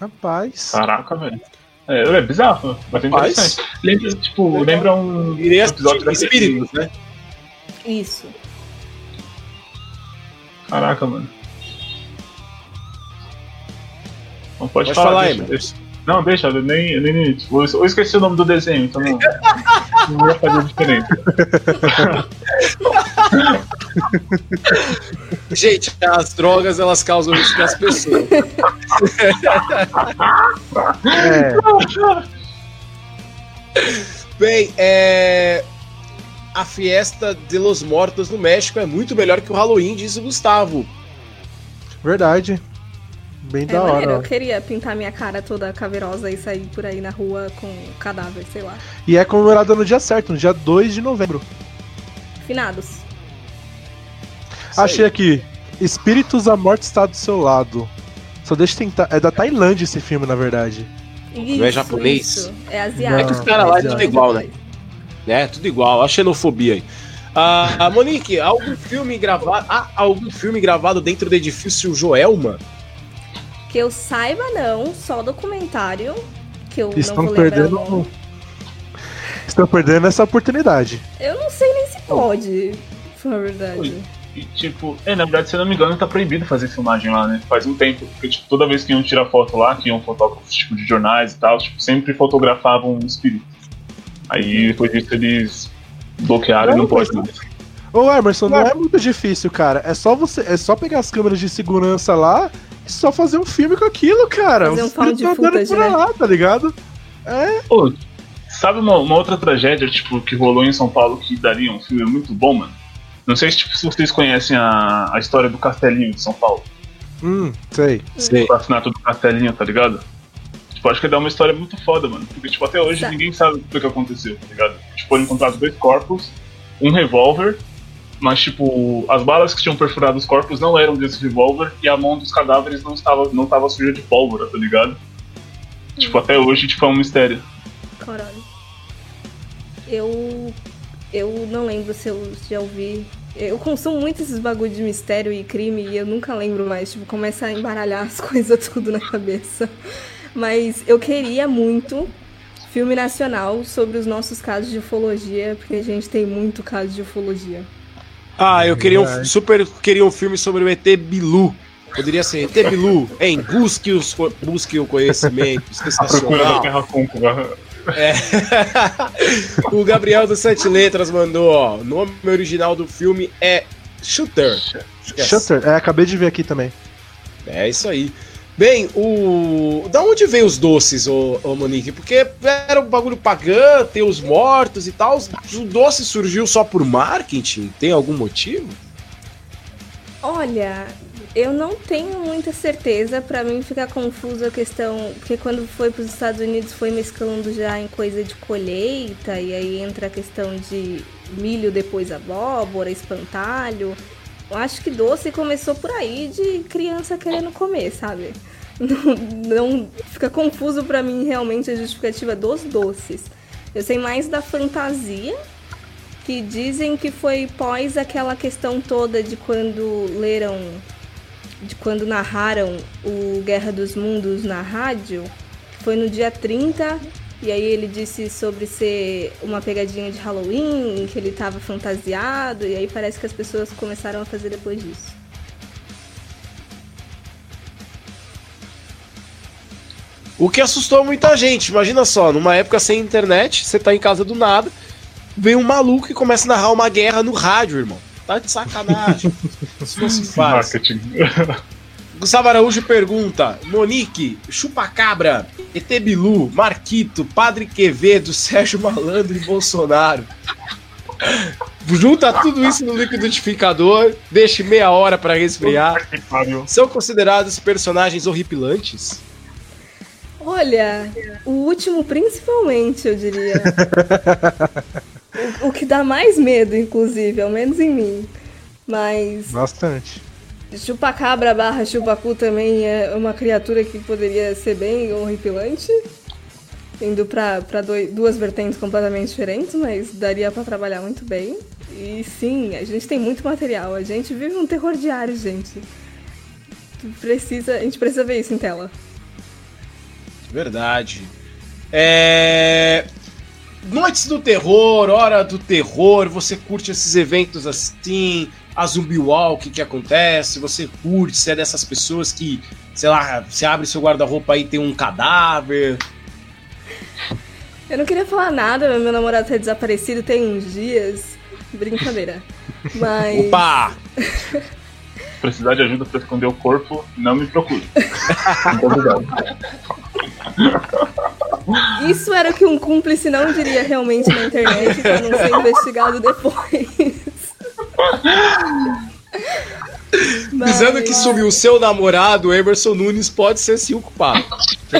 Rapaz. Caraca, velho. É, é bizarro, mas é Rapaz. interessante. Lembra, tipo, lembra um Iria episódio assistir daquele- espíritos, né? Isso. Caraca, mano. Não pode, Pode falar, falar, deixa. Não, deixa, eu nem, eu nem eu, eu esqueci o nome do desenho, então não, não ia fazer diferença. <laughs> Gente, as drogas elas causam isso nas pessoas. É, Bem, é. A Fiesta de los Mortos no México é muito melhor que o Halloween, diz o Gustavo. verdade. Bem É da maneiro, eu hora. queria pintar minha cara toda caverosa e sair por aí na rua com cadáver, sei lá. E é comemorada no dia certo, no dia 2 de novembro. Finados. Achei aqui. Espíritos a morte está do seu lado. Só deixa eu tentar. É da Tailândia esse filme, na verdade. Isso, é japonês? isso. É asiático. É que os caras lá é tudo igual, né? É, tudo igual, a xenofobia aí. Ah, Monique, algum filme gravado. Há algum filme gravado dentro do edifício Joelma? Que eu saiba, não. Só documentário. Que eu Estão não vou perdendo. o nome. Estão perdendo essa oportunidade. Eu não sei nem se pode. Foi a verdade. Oi. E, tipo, é, na verdade, se eu não me engano, tá proibido fazer filmagem lá, né? Faz um tempo. Porque, tipo, toda vez que iam tirar foto lá, que iam fotógrafos, tipo, de jornais e tal, tipo, sempre fotografavam um espírito. Aí, depois disso, eles bloquearam e não Não, pode mais. Ô Emerson, não é muito difícil, cara. É só você. É só pegar as câmeras de segurança lá só fazer um filme com aquilo, cara. Fazer um found andando footage, por né? lá, tá ligado? Pô, sabe uma, uma outra tragédia, tipo, que rolou em São Paulo que daria um filme muito bom, mano? Não sei se, tipo, se vocês conhecem a, a história do Castelinho de São Paulo. Hum, sei. Sei. O assassinato do Castelinho, tá ligado? Tipo, acho que dá uma história muito foda, mano. Porque, tipo, até hoje Tá. ninguém sabe o que que aconteceu, tá ligado? Tipo, foram encontrados dois corpos, um revólver, mas, tipo, as balas que tinham perfurado os corpos não eram desse revólver e a mão dos cadáveres não estava, não estava suja de pólvora, tá ligado? Tipo, até hoje, tipo, é um mistério. Caralho. Eu. Eu não lembro se eu já ouvi. Eu consumo muito esses bagulho de mistério e crime e eu nunca lembro mais. Tipo, começa a embaralhar as <laughs> coisas tudo na cabeça. Mas eu queria muito filme nacional sobre os nossos casos de ufologia, porque a gente tem muito caso de ufologia. Ah, eu queria um, super queria um filme sobre o ET Bilu. Poderia ser ET Bilu, em busque, os, busque o conhecimento, <laughs> A procura da sensacional. Terra Côncava. É. <laughs> o Gabriel do Sete Letras mandou, ó, o nome original do filme é Shooter. Yes. Shutter, é, acabei de ver aqui também. É isso aí. Bem, o. Da onde veio os doces, ô, ô Monique? Porque era um bagulho pagã, ter os mortos e tal. O doce surgiu só por marketing? Tem algum motivo? Olha, Eu não tenho muita certeza, para mim fica confuso a questão, porque quando foi para os Estados Unidos foi mesclando já em coisa de colheita, e aí entra a questão de milho depois abóbora, espantalho. Eu acho que doce começou por aí de criança querendo comer, sabe? <laughs> Não, não fica confuso para mim realmente a justificativa dos doces. Eu sei mais da fantasia, que dizem que foi pós aquela questão toda de quando leram de quando narraram o Guerra dos Mundos na rádio, foi no dia 30, e aí ele disse sobre ser uma pegadinha de Halloween, que ele estava fantasiado, e aí parece que as pessoas começaram a fazer depois disso. O que assustou muita gente. Imagina só, numa época sem internet, você tá em casa do nada, vem um maluco e começa a narrar uma guerra no rádio, irmão. Tá de sacanagem. <laughs> Se fosse fácil. <laughs> Gustavo Araújo pergunta: Monique, Chupacabra, Etebilu, Marquito, Padre Quevedo, <laughs> Sérgio Malandro e Bolsonaro. Junta tudo isso no liquidificador, deixe meia hora para resfriar. São considerados personagens horripilantes? Olha, o último principalmente, eu diria. <laughs> O, que dá mais medo, inclusive, ao menos em mim. Mas. Bastante. Chupacabra barra chupacu também é uma criatura que poderia ser bem horripilante. Indo pra, pra dois, duas vertentes completamente diferentes, mas daria para trabalhar muito bem. E sim, a gente tem muito material. A gente vive um terror diário, gente. Precisa, a gente precisa ver isso em tela. Verdade. É... Noites do Terror, Hora do Terror, você curte esses eventos assim, a Zumbi Walk que acontece, você curte, você é dessas pessoas que, sei lá, você abre seu guarda-roupa e tem um cadáver. Eu não queria falar nada, meu namorado tá desaparecido tem uns dias. Brincadeira. <laughs> Mas. Opa! <laughs> Precisar de ajuda para esconder o corpo, não me procure. Obrigado. <laughs> Isso era o que um cúmplice não diria realmente na internet para não ser investigado depois. <laughs> Dizendo que sumiu o seu namorado, Emerson Nunes pode ser sim o culpado. <laughs>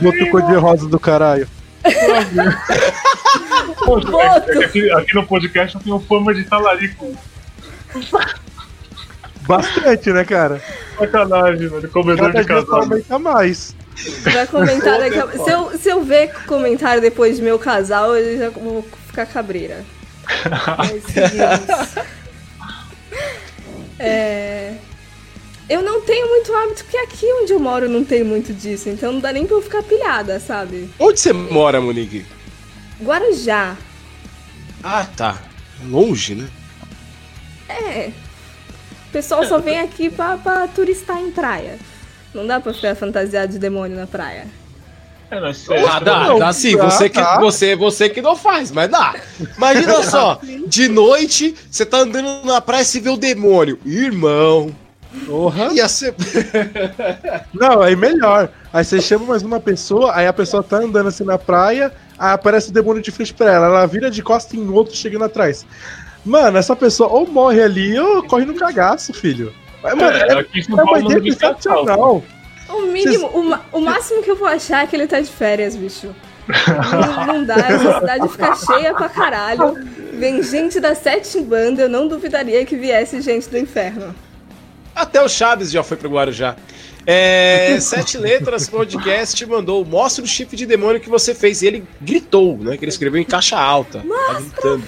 Boto cor de rosa do caralho. Poxa, aqui, aqui, no podcast eu tenho fama de talarico. Bastante, né, cara? Sacanagem, velho. Comedor Cada de casal. aumenta mais. Vai comentar daqui a... se, eu, se eu ver comentário depois de meu casal, eu já vou ficar cabreira. é... Eu não tenho muito hábito, porque aqui onde eu moro não tem muito disso, então não dá nem pra eu ficar pilhada, sabe? Onde você mora, Monique? Guarujá. Ah, tá. Longe, né? É, o pessoal só vem aqui pra, pra turistar em praia. Não dá pra ficar fantasiado de demônio na praia. É, mas ah, dá, dá sim, você que, você, você que não faz, mas dá. Imagina <laughs> só, de noite, você tá andando na praia e você vê o demônio. Irmão. Porra. Ia ser... <laughs> não, aí melhor. Aí você chama mais uma pessoa, aí a pessoa tá andando assim na praia, aí aparece o demônio de frente pra ela. Ela vira de costa em outro chegando atrás. Mano, essa pessoa ou morre ali ou corre no cagaço, filho. Mano, é, é, é uma ideia sensacional. O mínimo, Cês... o, o máximo que eu vou achar é que ele tá de férias, bicho. Não, não dá, essa cidade fica cheia pra caralho. Vem gente da sete banda, eu não duvidaria que viesse gente do inferno. Até o Chaves já foi pro Guarujá. É, Sete Letras Podcast mandou Mostra o chip de demônio que você fez. E ele gritou, né? Que ele escreveu em caixa alta. Tá gritando.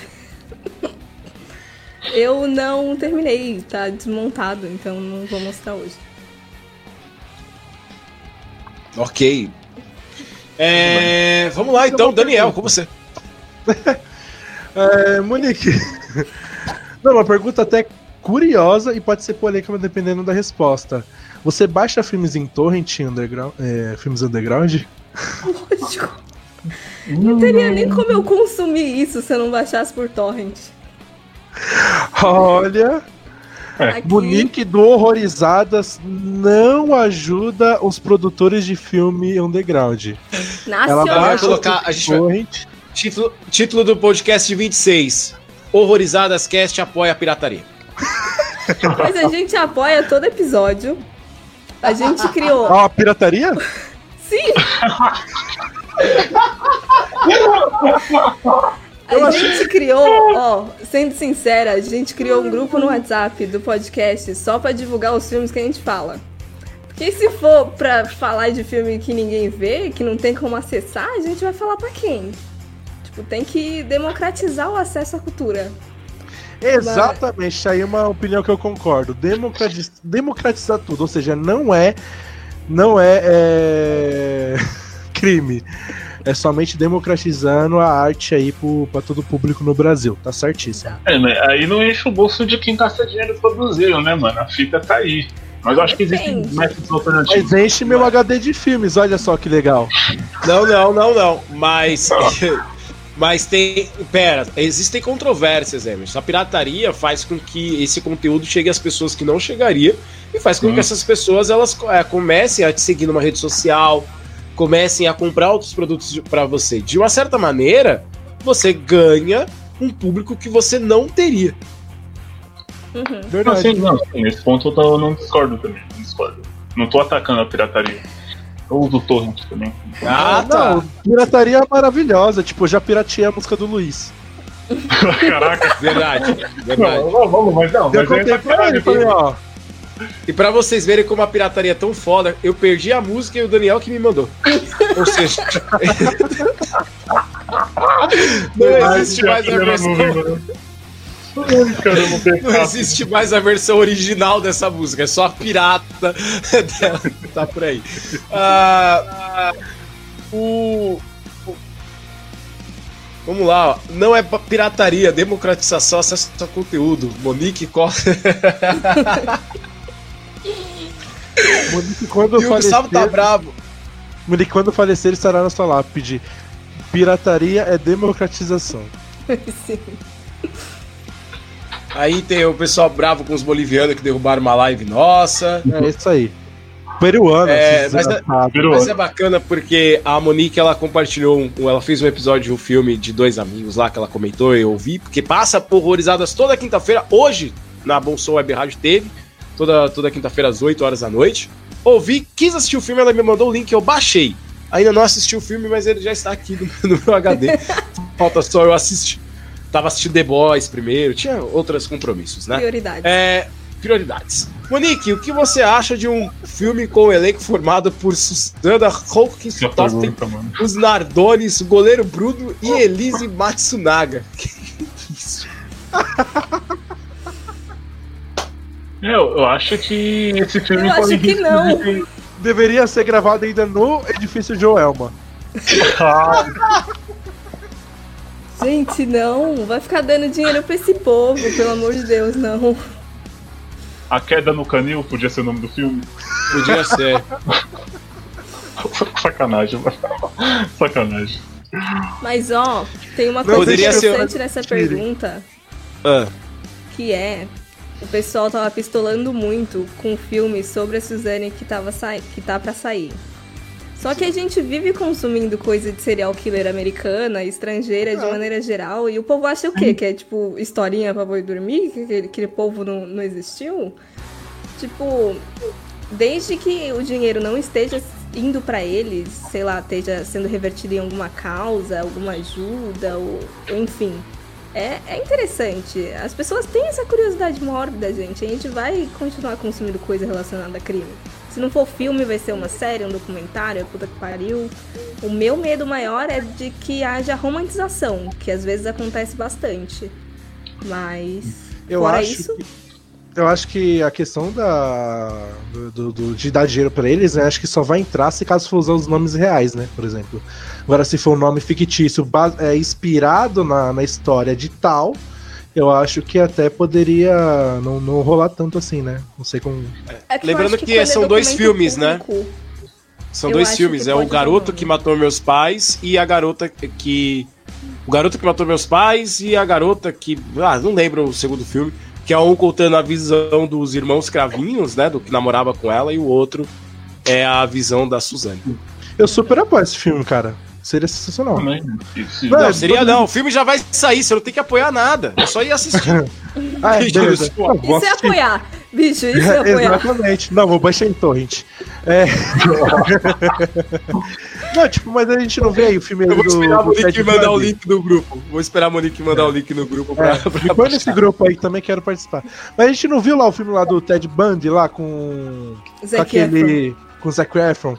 Eu não terminei, tá desmontado, então não vou mostrar hoje. Ok. É, vamos lá então, Daniel, com você. <laughs> é, Monique. <laughs> Não, uma pergunta até curiosa e pode ser polêmica dependendo da resposta. Você baixa filmes em torrent underground, é, filmes underground? Lógico. Não teria nem como eu consumir isso se eu não baixasse por torrent. <laughs> Olha. É. O link do Horrorizadas não ajuda os produtores de filme underground. Nacional. Ela vai colocar a gente vai, título, título do podcast 26. Horrorizadas Cast apoia a pirataria. Mas a gente apoia todo episódio. A gente criou. Ah, a pirataria? Sim! <laughs> A gente criou, ó, sendo sincera, a gente criou um grupo no WhatsApp do podcast só pra divulgar os filmes que a gente fala. Porque se for pra falar de filme que ninguém vê, que não tem como acessar, a gente vai falar pra quem? Tipo, tem que democratizar o acesso à cultura. Exatamente, aí é uma opinião que eu concordo. Democratiz- democratizar tudo, ou seja, não é. Não é, é, <laughs> crime. É somente democratizando a arte aí pro, pra todo o público no Brasil. Tá certíssimo. É, mas aí não enche o bolso de quem gasta dinheiro produzindo, né, mano? A fita tá aí. Mas eu acho que existem métodos alternativos. Mas enche meu HD de filmes, olha só que legal. Não, não, não, não. Mas. <laughs> Mas tem. Pera, existem controvérsias, Emerson. A pirataria faz com que esse conteúdo chegue às pessoas que não chegaria e faz com Hum. que essas pessoas elas é, comecem a te seguir numa rede social, comecem a comprar outros produtos para você. De uma certa maneira, você ganha um público que você não teria. Uhum. Verdade. sim, não, sim, nesse ponto eu, tô- eu não discordo também. Não discordo. Não tô atacando a pirataria. Eu uso torrent também. Ah, tá. Não, pirataria é maravilhosa. Tipo, eu já pirateei a música do Luiz. <laughs> Caraca. Verdade, verdade. Não, vamos, mas não. Eu Mas é contei pra ele, falei, ó. E pra vocês verem como a pirataria é tão foda, eu perdi a música e o Daniel que me mandou. Ou seja, <laughs> não existe mais a versão. Caramba, Não existe mais a versão original dessa música, é só a pirata dela que tá por aí. Ah, o, Vamos lá, ó. não é pirataria, democratização, acesso a conteúdo. Monique Costa. <laughs> Monique, quando E o Gustavo tá falecer, bravo. Monique, quando falecer, estará na sua lápide. Pirataria é democratização. <laughs> Sim. Aí tem o pessoal bravo com os bolivianos que derrubaram uma live nossa. É isso aí. Peruana, É, mas é-. Mas é bacana porque a Monique ela compartilhou, um, ela fez um episódio de um filme de dois amigos lá que ela comentou e eu ouvi, porque passa por horrorizadas toda quinta-feira. Hoje, na Bolsou Web Rádio teve, toda, toda quinta-feira às 8 horas da noite. Ouvi, quis assistir o filme, ela me mandou o link, eu baixei. Ainda não assisti o filme, mas ele já está aqui no, no meu HD. <laughs> Falta só eu assistir. Tava assistindo The Boys primeiro, tinha outros compromissos, né? Prioridade. É, prioridades. Monique, o que você acha de um filme com o elenco formado por Susana pergunta, mano. os Nardones, o goleiro Bruno e Elise Matsunaga? <laughs> Que isso? <laughs> Eu, eu acho que esse filme Eu acho que não. de- <laughs> Deveria ser gravado ainda no edifício Joelma. Ah, <laughs> Gente, não. Vai ficar dando dinheiro pra esse povo, pelo amor de Deus, não. a queda no canil podia ser o nome do filme. Podia ser. <laughs> Sacanagem, mano. Sacanagem. Mas, ó, tem uma coisa poderia ser- interessante nessa pergunta, Ah, que é... O pessoal tava pistolando muito com o filme sobre a Suzane que, tava sa... que tá pra sair. Só que a gente vive consumindo coisa de serial killer americana, estrangeira de maneira geral, e o povo acha o quê? Que é tipo historinha pra boi dormir? Que aquele, aquele povo não, não existiu? Tipo, desde que o dinheiro não esteja indo pra eles, sei lá, esteja sendo revertido em alguma causa, alguma ajuda, ou enfim. É, é interessante. As pessoas têm essa curiosidade mórbida, gente. A gente vai continuar consumindo coisa relacionada a crime. Se não for filme, vai ser uma série, um documentário, puta que pariu. O meu medo maior é de que haja romantização, que às vezes acontece bastante. Mas. Eu fora acho isso. que, eu acho que a questão da do, do- de dar dinheiro pra eles, né, acho que só vai entrar se caso for usar os nomes reais, né, por exemplo. Agora, se for um nome fictício é, inspirado na, na história de tal, eu acho que até poderia não, não rolar tanto assim, né? Não sei como. É que eu Lembrando acho que quando é são dois filmes, né? são Eu dois filmes. que É o garoto que matou meus pais e a garota que. O garoto que matou meus pais e a garota que. Ah, não lembro o segundo filme. Que é um contando a visão dos irmãos cravinhos, né? Do que namorava com ela, e o outro é a visão da Suzane. Eu super apoio esse filme, cara. Seria sensacional. Também. Não, Não, seria não. O filme já vai sair, você não tem que apoiar nada. É só ir assistir. <laughs> Ah, é, beleza. Não, Isso é assistir. apoiar. Bicho, isso é <laughs> apoiar. Exatamente. Não, vou baixar em torrent. É. <laughs> não, tipo, mas a gente não vê aí o filme Eu vou do, esperar a do Monique mandar o link no grupo. Vou esperar a Monique mandar o link no grupo pra, É, pra põe nesse grupo aí também, quero participar. Mas a gente não viu lá o filme lá do Ted Bundy lá com, com Zac aquele. com o Zac Efron.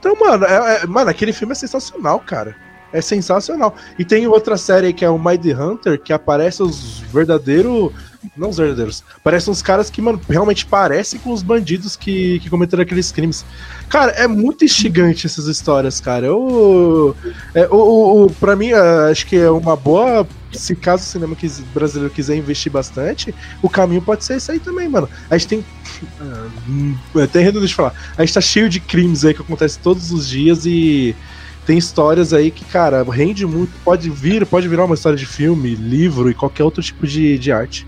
Então, mano, é- é- mano, aquele filme é sensacional, cara. É sensacional. E tem outra série que é o Mind Hunter, que aparece os verdadeiros. Não os verdadeiros. Parecem uns caras que, mano, realmente parecem com os bandidos que, que cometeram aqueles crimes. Cara, é muito instigante essas histórias, cara. Eu, é, o, o, o- pra mim, é, acho que é uma boa. Se caso o cinema brasileiro quiser investir bastante, o caminho pode ser esse aí também, mano. A gente tem. ah, hum, até de falar. A gente tá cheio de crimes aí que acontecem todos os dias e tem histórias aí que, cara, rende muito. Pode vir, pode virar uma história de filme, livro e qualquer outro tipo de, de arte.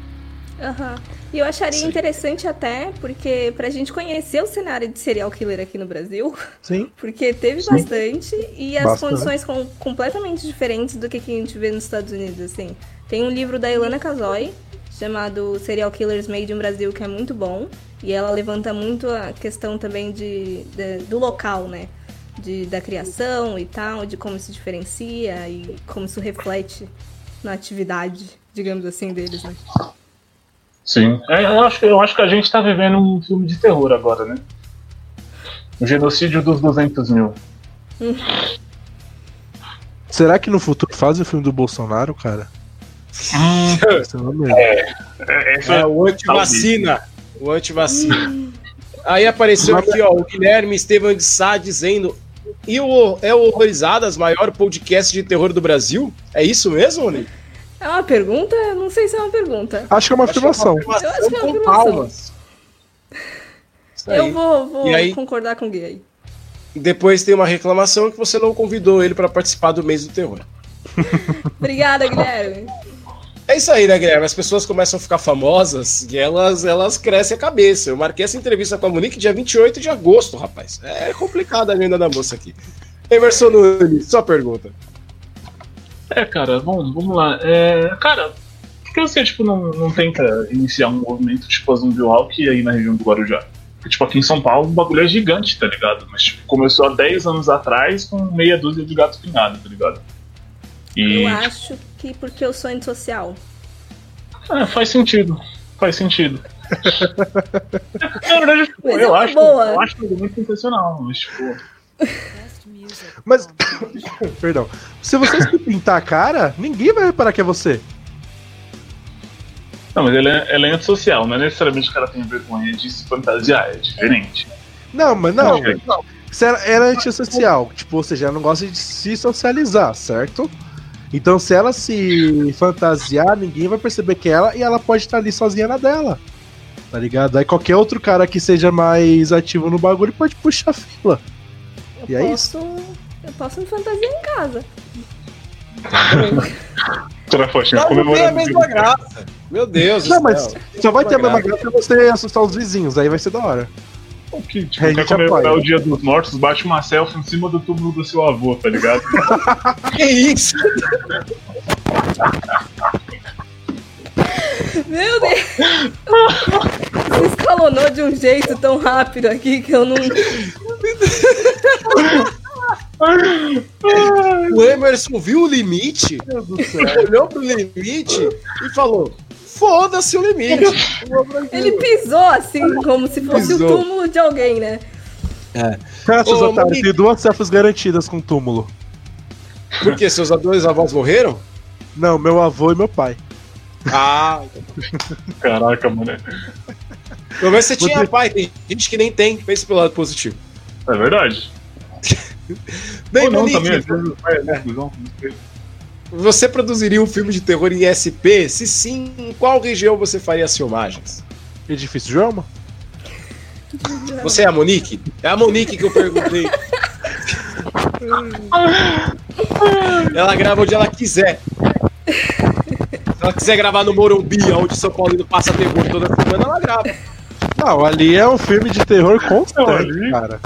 Aham. E eu acharia Sim. interessante até, porque pra gente conhecer o cenário de serial killer aqui no Brasil, Sim. <laughs> porque teve bastante e as Bastante. condições são completamente diferentes do que que a gente vê nos Estados Unidos, assim. Tem um livro da Ilana Casoy, chamado Serial Killers Made in Brasil, que é muito bom, e ela levanta muito a questão também de, de- do local, né? De, da criação e tal, de como se diferencia e como isso reflete na atividade, digamos assim, deles, né? Sim. É, eu, acho, que- eu acho que a gente tá vivendo um filme de terror agora, né? O genocídio dos 200 mil. <laughs> Será que no futuro fazem o filme do Bolsonaro, cara? Hum, Esse é o nome. é, essa- É, o antivacina. O antivacina. Aí apareceu aqui, ó, o Guilherme Estevam de Sá dizendo. E o É o Horrorizadas, maior podcast de terror do Brasil? É isso mesmo, Nick? É uma pergunta? Não sei se é uma pergunta. Acho que é uma afirmação. Eu acho que é uma com afirmação. palmas. <laughs> Isso aí. Eu vou, vou aí? concordar com o Gui aí. Depois tem uma reclamação que você não convidou ele pra participar do mês do terror. <laughs> Obrigada, Guilherme. É isso aí, né, Guilherme? As pessoas começam a ficar famosas e elas, elas crescem a cabeça. Eu marquei essa entrevista com a Monique dia 28 de agosto, rapaz. É complicada a agenda da moça aqui. Emerson Nunes, sua pergunta. É, cara, bom, vamos lá. É, cara, por que você, tipo, não, não tenta iniciar um movimento tipo a Zumbi Walk aí na região do Guarujá? Porque, tipo, aqui em São Paulo o bagulho é gigante, tá ligado? Mas, tipo, começou há 10 anos atrás com meia dúzia de gatos pingados, tá ligado? E, Eu acho que porque eu sou antissocial. é, faz sentido. Faz sentido. <laughs> Na verdade, tipo, é eu, uma acho, boa. eu acho muito sensacional, mas, tipo, Mas, <coughs> perdão, se você se pintar a cara, ninguém vai reparar que é você. Não, mas ele é, ela é antissocial, não é necessariamente que ela tenha vergonha de se fantasiar, é diferente. Não, mas não. Não, não. Você era, era antissocial, tipo, ou seja, ela não gosta de se socializar, certo? Então, se ela se fantasiar, ninguém vai perceber que é ela e ela pode estar ali sozinha na dela. Tá ligado? Aí qualquer outro cara que seja mais ativo no bagulho pode puxar a fila. Eu E é posso. Eu posso me fantasiar em casa. Toda fotinha Não, não tem a comemorando. mesma graça. Meu Deus Não, mas só vai ter a mesma graça. graça se você assustar os vizinhos, aí vai ser da hora. O que, tipo, A quer comemorar o dia dos mortos, bate uma selfie em cima do túmulo do seu avô, tá ligado? <laughs> Que isso? Meu Deus! Você escalonou de um jeito tão rápido aqui que eu não. O Emerson viu o limite, olhou pro limite e falou: foda-se o limite. <laughs> Ele pisou assim, como se fosse Pisou. o túmulo de alguém, né? Cara, seus Ô, otários, Monique. tem duas selfies garantidas com túmulo. Por quê? Seus dois avós morreram? Não, meu avô e meu pai. Ah, Caraca, mano. pelo menos você tinha Você- pai, tem gente que nem tem. Pense pelo lado positivo. É verdade. <laughs> Bem, Ou não, Monique, também, às vezes, é, sei. Você produziria um filme de terror em SP? Se sim, em qual região você faria as filmagens? Edifício Joelma? <laughs> Você é a Monique? É a Monique que eu perguntei. ela grava onde ela quiser. Se ela quiser gravar no Morumbi, onde São Paulino passa terror toda semana, ela grava. Não, ali é um filme de terror constante, cara.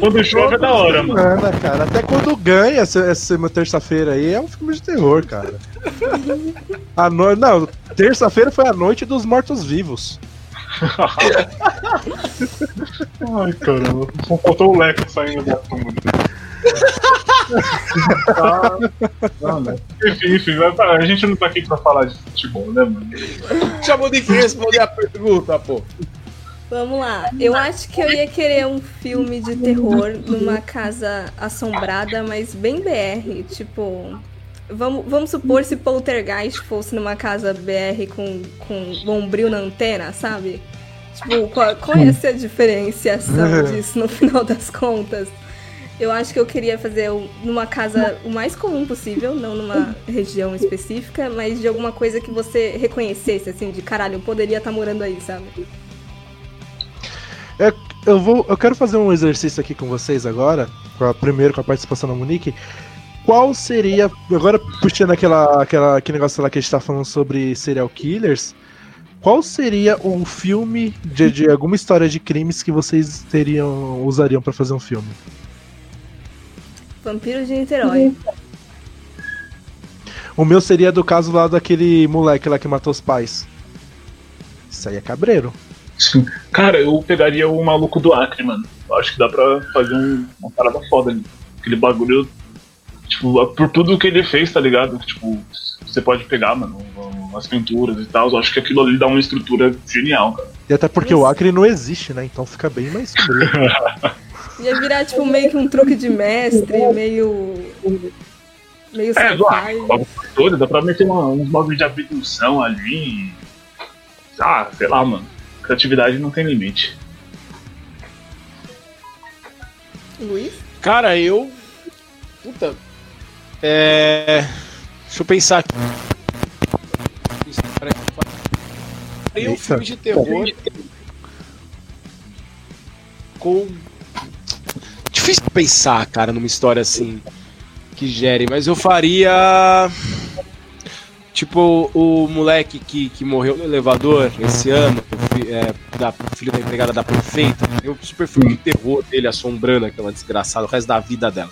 Quando chove é da hora, mano. Cara. Até quando ganha essa, essa terça-feira aí é um filme de terror, cara. <laughs> A no... Não, terça-feira foi a noite dos mortos-vivos. Ai, caramba. Só faltou o leque saindo da túmulo. ah, não, né? Enfim, enfim, a gente não tá aqui pra falar de futebol, né, mano? Chamou de que responder a pergunta, pô. Vamos lá. Eu acho que eu ia querer um filme de terror numa casa assombrada, mas bem BR. Tipo, vamos, vamos supor se Poltergeist fosse numa casa BR com, com bombril na antena, sabe? Tipo, qual, qual é essa diferenciação <laughs> disso no final das contas? Eu acho que eu queria fazer numa casa o mais comum possível, não numa região específica, mas de alguma coisa que você reconhecesse, assim, de caralho, eu poderia estar tá morando aí, sabe? É, eu, vou, eu quero fazer um exercício aqui com vocês agora, com a, primeiro com a participação da Monique. Qual seria, agora puxando aquela, aquela, aquele negócio lá que a gente tá falando sobre serial killers, qual seria um filme de, de alguma história de crimes que vocês teriam usariam para fazer um filme? Vampiro de Niterói. O meu seria do caso lá daquele moleque lá que matou os pais. Isso aí é cabreiro. Sim. <laughs> Cara, eu pegaria o maluco do Acre, mano. Eu acho que dá pra fazer um, uma parada foda ali. Aquele bagulho, tipo, por tudo que ele fez, tá ligado? Tipo, você pode pegar, mano, as pinturas e tal. Eu acho que aquilo ali dá uma estrutura genial, cara. E até porque Isso. o Acre não existe, né? Então fica bem mais <laughs> Ia virar, tipo, meio que um truque de mestre, meio. meio é, sci dá pra meter uma, uns móveis de abdução ali. Ah, sei lá, mano. Criatividade não tem limite. Luiz? Cara, eu. Puta. É. Deixa eu pensar aqui. Tem um filme de terror com difícil pensar, cara, numa história assim que gere, mas eu faria. Tipo, o moleque que, que morreu no elevador esse ano, é, da filha da empregada da prefeita, eu super filme de terror dele assombrando aquela desgraçada o resto da vida dela.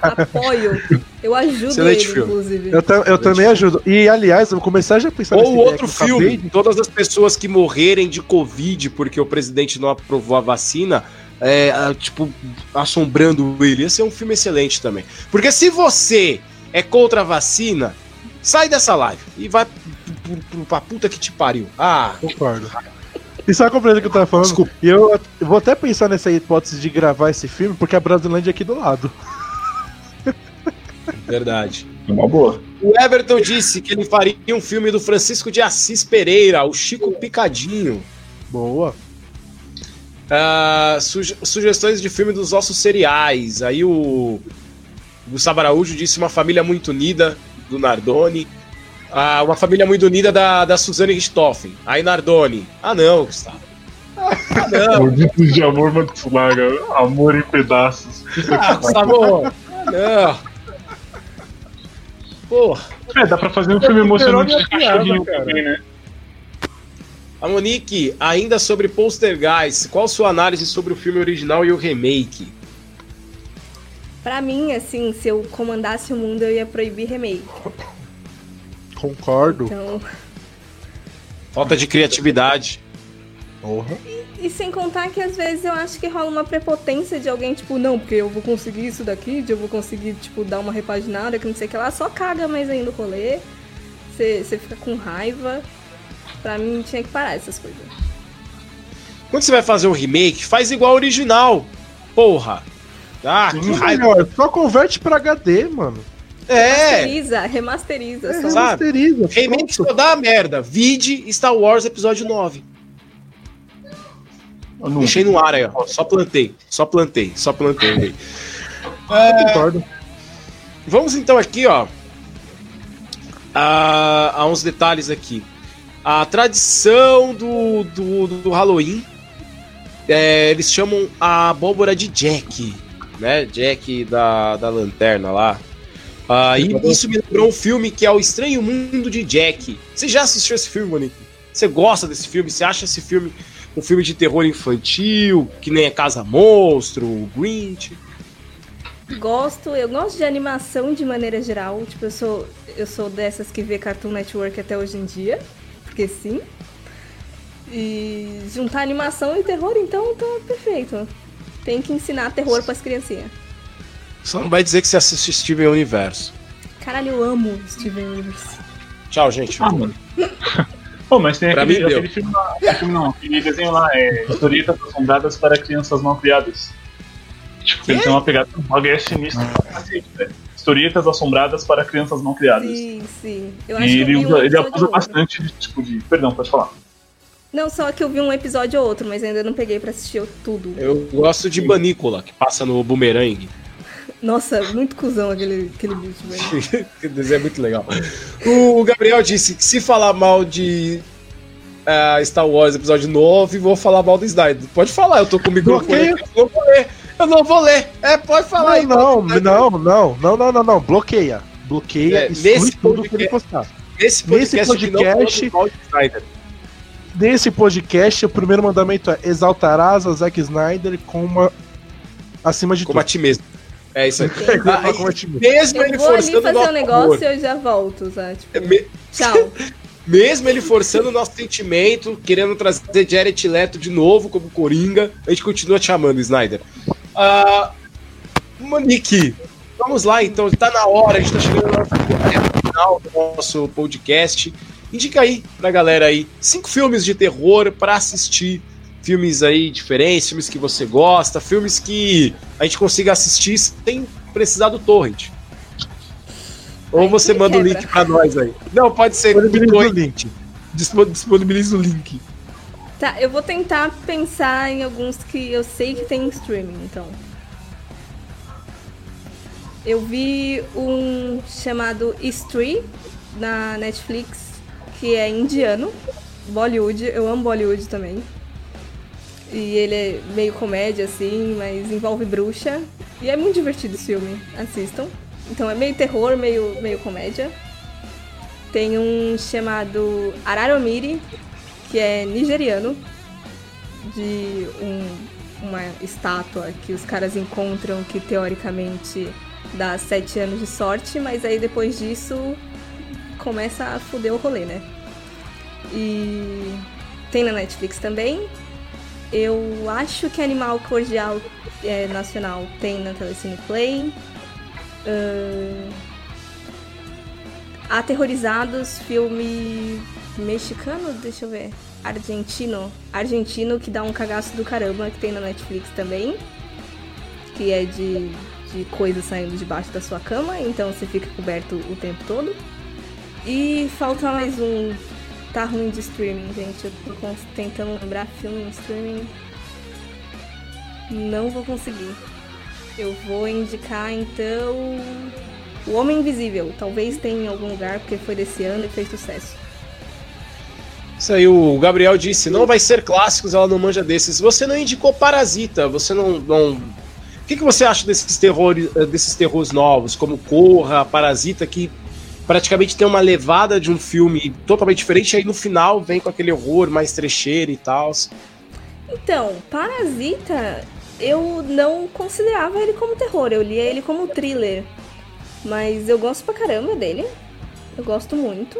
Apoio. Eu ajudo excelente ele, filme. inclusive. Eu, eu também ajudo. E, aliás, eu vou começar já a pensar Ou outro filme, de... todas as pessoas que morrerem de Covid porque o presidente não aprovou a vacina, é, tipo, assombrando ele. Esse é um filme excelente também. Porque se você é contra a vacina, sai dessa live e vai pra puta que te pariu. Ah, concordo. E sabe a compreender que eu tava falando? Desculpa. E eu, eu, vou até pensar nessa hipótese de gravar esse filme, porque a Brasilândia é aqui do lado. <laughs> Verdade. É uma boa. O Everton disse que ele faria um filme do Francisco de Assis Pereira, o Chico Picadinho. Boa. Uh, suge sugestões de filme dos nossos cereais. Aí o Gustavo Araújo disse Uma Família Muito Unida, do Nardoni. Uh, uma Família Muito Unida da, da Suzane Richthofen. Aí Nardoni. Ah, não, Gustavo. Ah, não. <laughs> Mordidos de amor, Matsunaga. Amor em pedaços. Ah, Gustavo. Ah, não. Porra. É, dá pra fazer um filme emocionante de cachorrinho também, né? A Monique, ainda sobre Poltergeist, qual sua análise sobre o filme original e o remake? Pra mim, assim, se eu comandasse o mundo, eu ia proibir remake. Concordo. Então... Falta de criatividade. Porra. E, e, sem contar que às vezes eu acho que rola uma prepotência de alguém, tipo, não, porque eu vou conseguir isso daqui, eu vou conseguir, tipo, dar uma repaginada, que não sei o que lá, só caga mais ainda o rolê. Você fica com raiva. Pra mim tinha que parar essas coisas. Quando você vai fazer um remake, faz igual ao original. Porra. Ah, que raiva. Melhor, só converte pra HD, mano. É. Remasteriza, remasteriza. É, só. Remasteriza. Remake só dá merda. Vide Star Wars Episódio 9. Deixei no ar aí, ó. Só plantei. Só plantei. Só plantei. <laughs> é... Concordo. Vamos então aqui, ó. A, a uns detalhes aqui a tradição do, do, do Halloween. É, eles chamam a abóbora de Jack, né? Jack da, da lanterna lá. Ah, e isso me lembrou um filme que é O Estranho Mundo de Jack. Você já assistiu esse filme, Monique? Você gosta desse filme? Você acha esse filme um filme de terror infantil, que nem é Casa Monstro, o Grinch. Gosto, eu gosto de animação de maneira geral. Tipo, eu sou, eu sou dessas que vê Cartoon Network até hoje em dia. Porque sim. E juntar animação e terror, então tá perfeito. Tem que ensinar terror pras criancinhas. Só não vai dizer que você assiste Steven Universo. Caralho, eu amo Steven Universe. Tchau, gente. Ah, mano. <laughs> Pô, mas tem Pra aquele, aquele filme lá, aquele filme não, aquele desenho lá, é Historietas Assombradas para Crianças Mal Criadas. Tipo, ele tem uma pegada bagulho é pra cacete, velho. Historietas Assombradas para Crianças Não Criadas. Sim, sim. Eu acho E que ele, usa, ele abusa bastante de tipo de. Perdão, pode falar. Não, só que eu vi um episódio ou outro, mas ainda não peguei pra assistir tudo. Eu gosto de Banícola, que passa no Boomerang. Nossa, muito cuzão aquele, aquele bicho, velho. <laughs> é muito legal. O Gabriel disse que se falar mal de ah, Star Wars episódio 9, vou falar mal do Snyder. Pode falar, eu tô com o microfone eu não vou ler. Eu não vou ler. É, pode falar aí. Não, não, não, não, não, não, não, não. Bloqueia. Bloqueia É, e nesse tudo que ele postar. Nesse podcast, Nesse que não podcast- falamos mal de Snyder. Nesse podcast, o primeiro mandamento é exaltarás a Zack Snyder com uma. acima de Como a tudo. ti mesmo. É isso aí. <laughs> Ah, Ah, como a ti mesmo. mesmo Eu ele vou ali forçando fazer nosso um negócio e eu já volto, sabe? Tipo, é me- tchau. <laughs> mesmo ele forçando o nosso sentimento, querendo trazer Jared Leto de novo como Coringa, a gente continua te chamando, Snyder. Ah, Monique, vamos lá então, tá na hora, a gente tá chegando na reta final do nosso podcast. Indica aí pra galera aí cinco filmes de terror pra assistir. Filmes aí diferentes, filmes que você gosta, filmes que a gente consiga assistir sem precisar do torrent. Ou você manda o link pra nós aí. Não, pode ser Disponibiliza do o link. Dispo- Disponibiliza o link. Tá, eu vou tentar pensar em alguns que eu sei que tem em streaming, então. Eu vi um chamado Street na Netflix, que é indiano, Bollywood, eu amo Bollywood também. E ele é meio comédia, assim, mas envolve bruxa. E é muito divertido esse filme, assistam. Então é meio terror, meio, meio comédia. Tem um chamado Araromiri, que é nigeriano, de um- uma estátua que os caras encontram que teoricamente dá sete anos de sorte, mas aí depois disso começa a foder o rolê, né? E tem na Netflix também. Eu acho que Animal Cordial é, Nacional tem na Telecine Play. Ahn, Aterrorizados, filme mexicano, deixa eu ver. Argentino. Argentino que dá um cagaço do caramba, que tem na Netflix também. Que é de, de coisas saindo debaixo da sua cama, então você fica coberto o tempo todo. E falta mais um. Tá ruim de streaming, gente. Eu tô tentando lembrar filme em streaming. Não vou conseguir. Eu vou indicar então. O Homem Invisível. Talvez tenha em algum lugar, porque foi desse ano e fez sucesso. Isso aí, o Gabriel disse, não vai ser clássicos, ela não manja desses. Você não indicou Parasita, você não. não... O que, que você acha desses terrores, eh, desses terrores novos, como Corra, Parasita, que praticamente tem uma levada de um filme totalmente diferente, aí no final vem com aquele horror mais trecheiro e tal. Então, Parasita, eu não considerava ele como terror, eu lia ele como thriller. Mas eu gosto pra caramba dele. Eu gosto muito.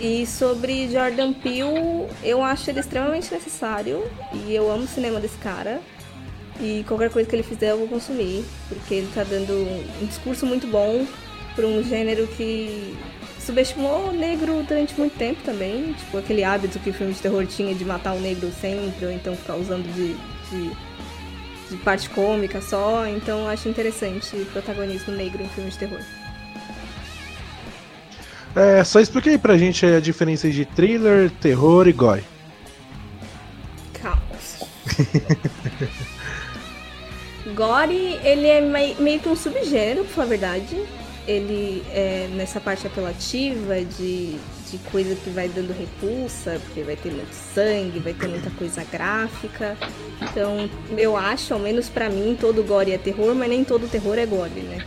E sobre Jordan Peele, eu acho ele extremamente necessário. E eu amo o cinema desse cara. E qualquer coisa que ele fizer eu vou consumir. Porque ele tá dando um discurso muito bom pra um gênero que subestimou o negro durante muito tempo também. Tipo, aquele hábito que o filme de terror tinha de matar o negro sempre, ou então ficar usando de, de, de parte cômica só. Então eu acho interessante o protagonismo negro em filmes de terror. É, só explica aí pra gente a diferença de thriller, terror e gore. Caos. <laughs> Gore, ele é mei- meio que um subgênero, pra falar a verdade. Ele é nessa parte apelativa de, de coisa que vai dando repulsa, porque vai ter muito sangue, vai ter muita coisa gráfica. Então, eu acho, ao menos pra mim, todo gore é terror, mas nem todo terror é gore, né?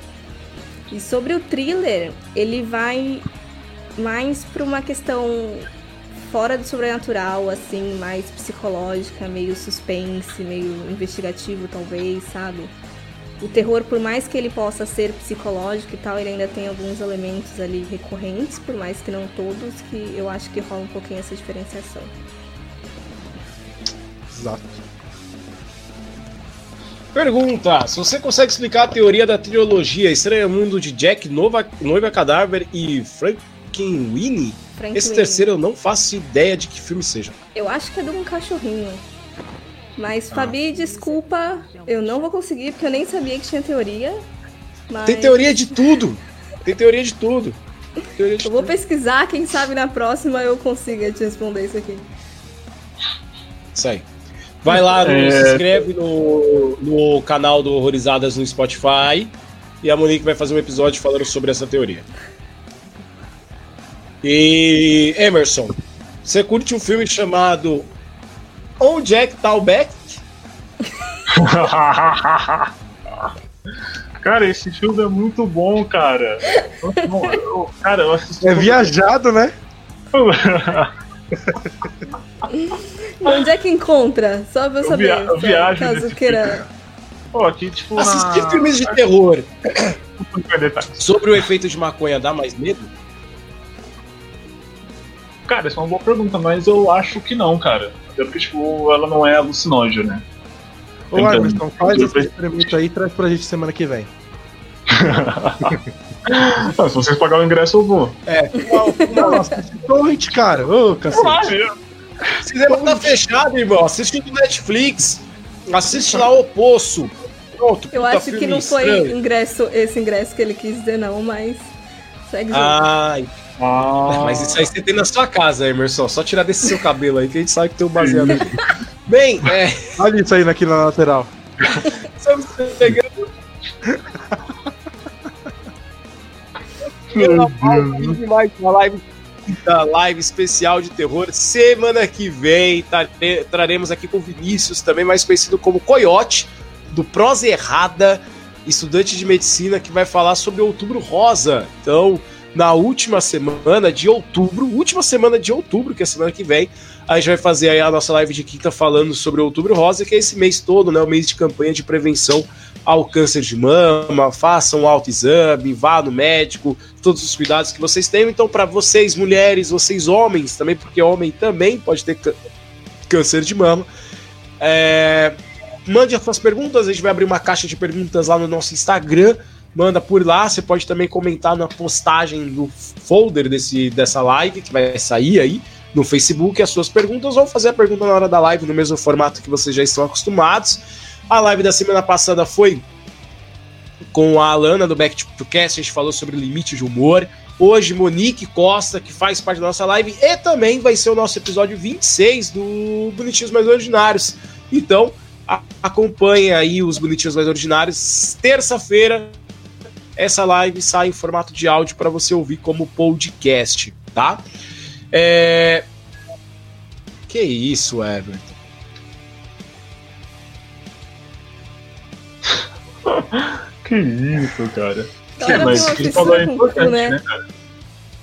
E sobre o thriller, ele vai mais pra uma questão fora do sobrenatural, assim, mais psicológica, meio suspense, meio investigativo, talvez, sabe? O terror, por mais que ele possa ser psicológico e tal, ele ainda tem alguns elementos ali recorrentes, por mais que não todos, que eu acho que rola um pouquinho essa diferenciação. Exato. Pergunta: se você consegue explicar a teoria da trilogia Estranho Mundo de Jack, Nova, Noiva Cadáver e Frankenweenie? Frank Esse Winnie. terceiro eu não faço ideia de que filme seja. Eu acho que é de um cachorrinho. Mas, Fabi, desculpa, eu não vou conseguir, porque eu nem sabia que tinha teoria. Mas Tem teoria de tudo. Tem teoria de tudo. Teoria de Eu vou tudo. pesquisar, quem sabe na próxima eu consiga te responder isso aqui. Isso aí. Vai lá, no- É. se inscreve no, no canal do Horrorizadas no Spotify. E a Monique vai fazer um episódio falando sobre essa teoria. E Emerson, você curte um filme chamado On Jack Talbeck? cara, esse filme é muito bom, cara. Muito bom. Eu- Cara, eu assisti. É viajado, né? <laughs> Onde é que encontra? Só pra eu Eu saber. via- eu viajo caso queira. Pô, aqui, tipo. Assistir na... filmes de terror sobre o efeito de maconha dá mais medo? Cara, essa é uma boa pergunta, mas eu acho que não, cara. Até porque, tipo, ela não é alucinógena, né? Ô. Emerson, faz esse experimento aí e traz pra gente semana que vem. <laughs> Ah, se vocês pagarem o ingresso, eu vou. Nossa, <laughs> que torrent, cara. Ô, cacete. O cinema tá fechado, irmão. Assiste no Netflix. Assiste lá o Poço. Pronto, Eu acho que não foi ingresso, esse ingresso que ele quis dizer, não, mas. Segue o jogo. Ah, mas isso aí você tem na sua casa, Emerson. Só tirar desse seu cabelo aí que a gente sabe que tem um baseado aqui. Bem, é. Olha isso aí aqui na lateral. Estamos chegando. Pela mais uma live, da live especial de terror. Semana que vem tare- traremos aqui com o Vinícius, também mais conhecido como Coyote, do Prosa Errada, estudante de medicina, que vai falar sobre Outubro Rosa. Então, na última semana de outubro, última semana de outubro, que é a semana que vem, a gente vai fazer aí a nossa live de quinta falando sobre o Outubro Rosa, que é esse mês todo, né? O mês de campanha de prevenção ao câncer de mama, façam um autoexame, vá no médico, todos os cuidados que vocês têm. Então, para vocês, mulheres, vocês homens também, porque homem também pode ter câncer de mama. É, Mande as suas perguntas, a gente vai abrir uma caixa de perguntas lá no nosso Instagram. Manda por lá, você pode também comentar na postagem do folder desse, dessa live que vai sair aí no Facebook as suas perguntas ou fazer a pergunta na hora da live no mesmo formato que vocês já estão acostumados. A live da semana passada foi com a Alana do Back to Cast, a gente falou sobre limite de humor. Hoje, Monique Costa, que faz parte da nossa live, e também vai ser o nosso episódio 26 do Bonitinhos Mais Ordinários. Então, acompanhe aí os Bonitinhos Mais Ordinários. Terça-feira, essa live sai em formato de áudio para você ouvir como podcast, tá? É... Que isso, Everton? <laughs> que isso, cara. É, mas o que ele falou é importante, né? né, cara?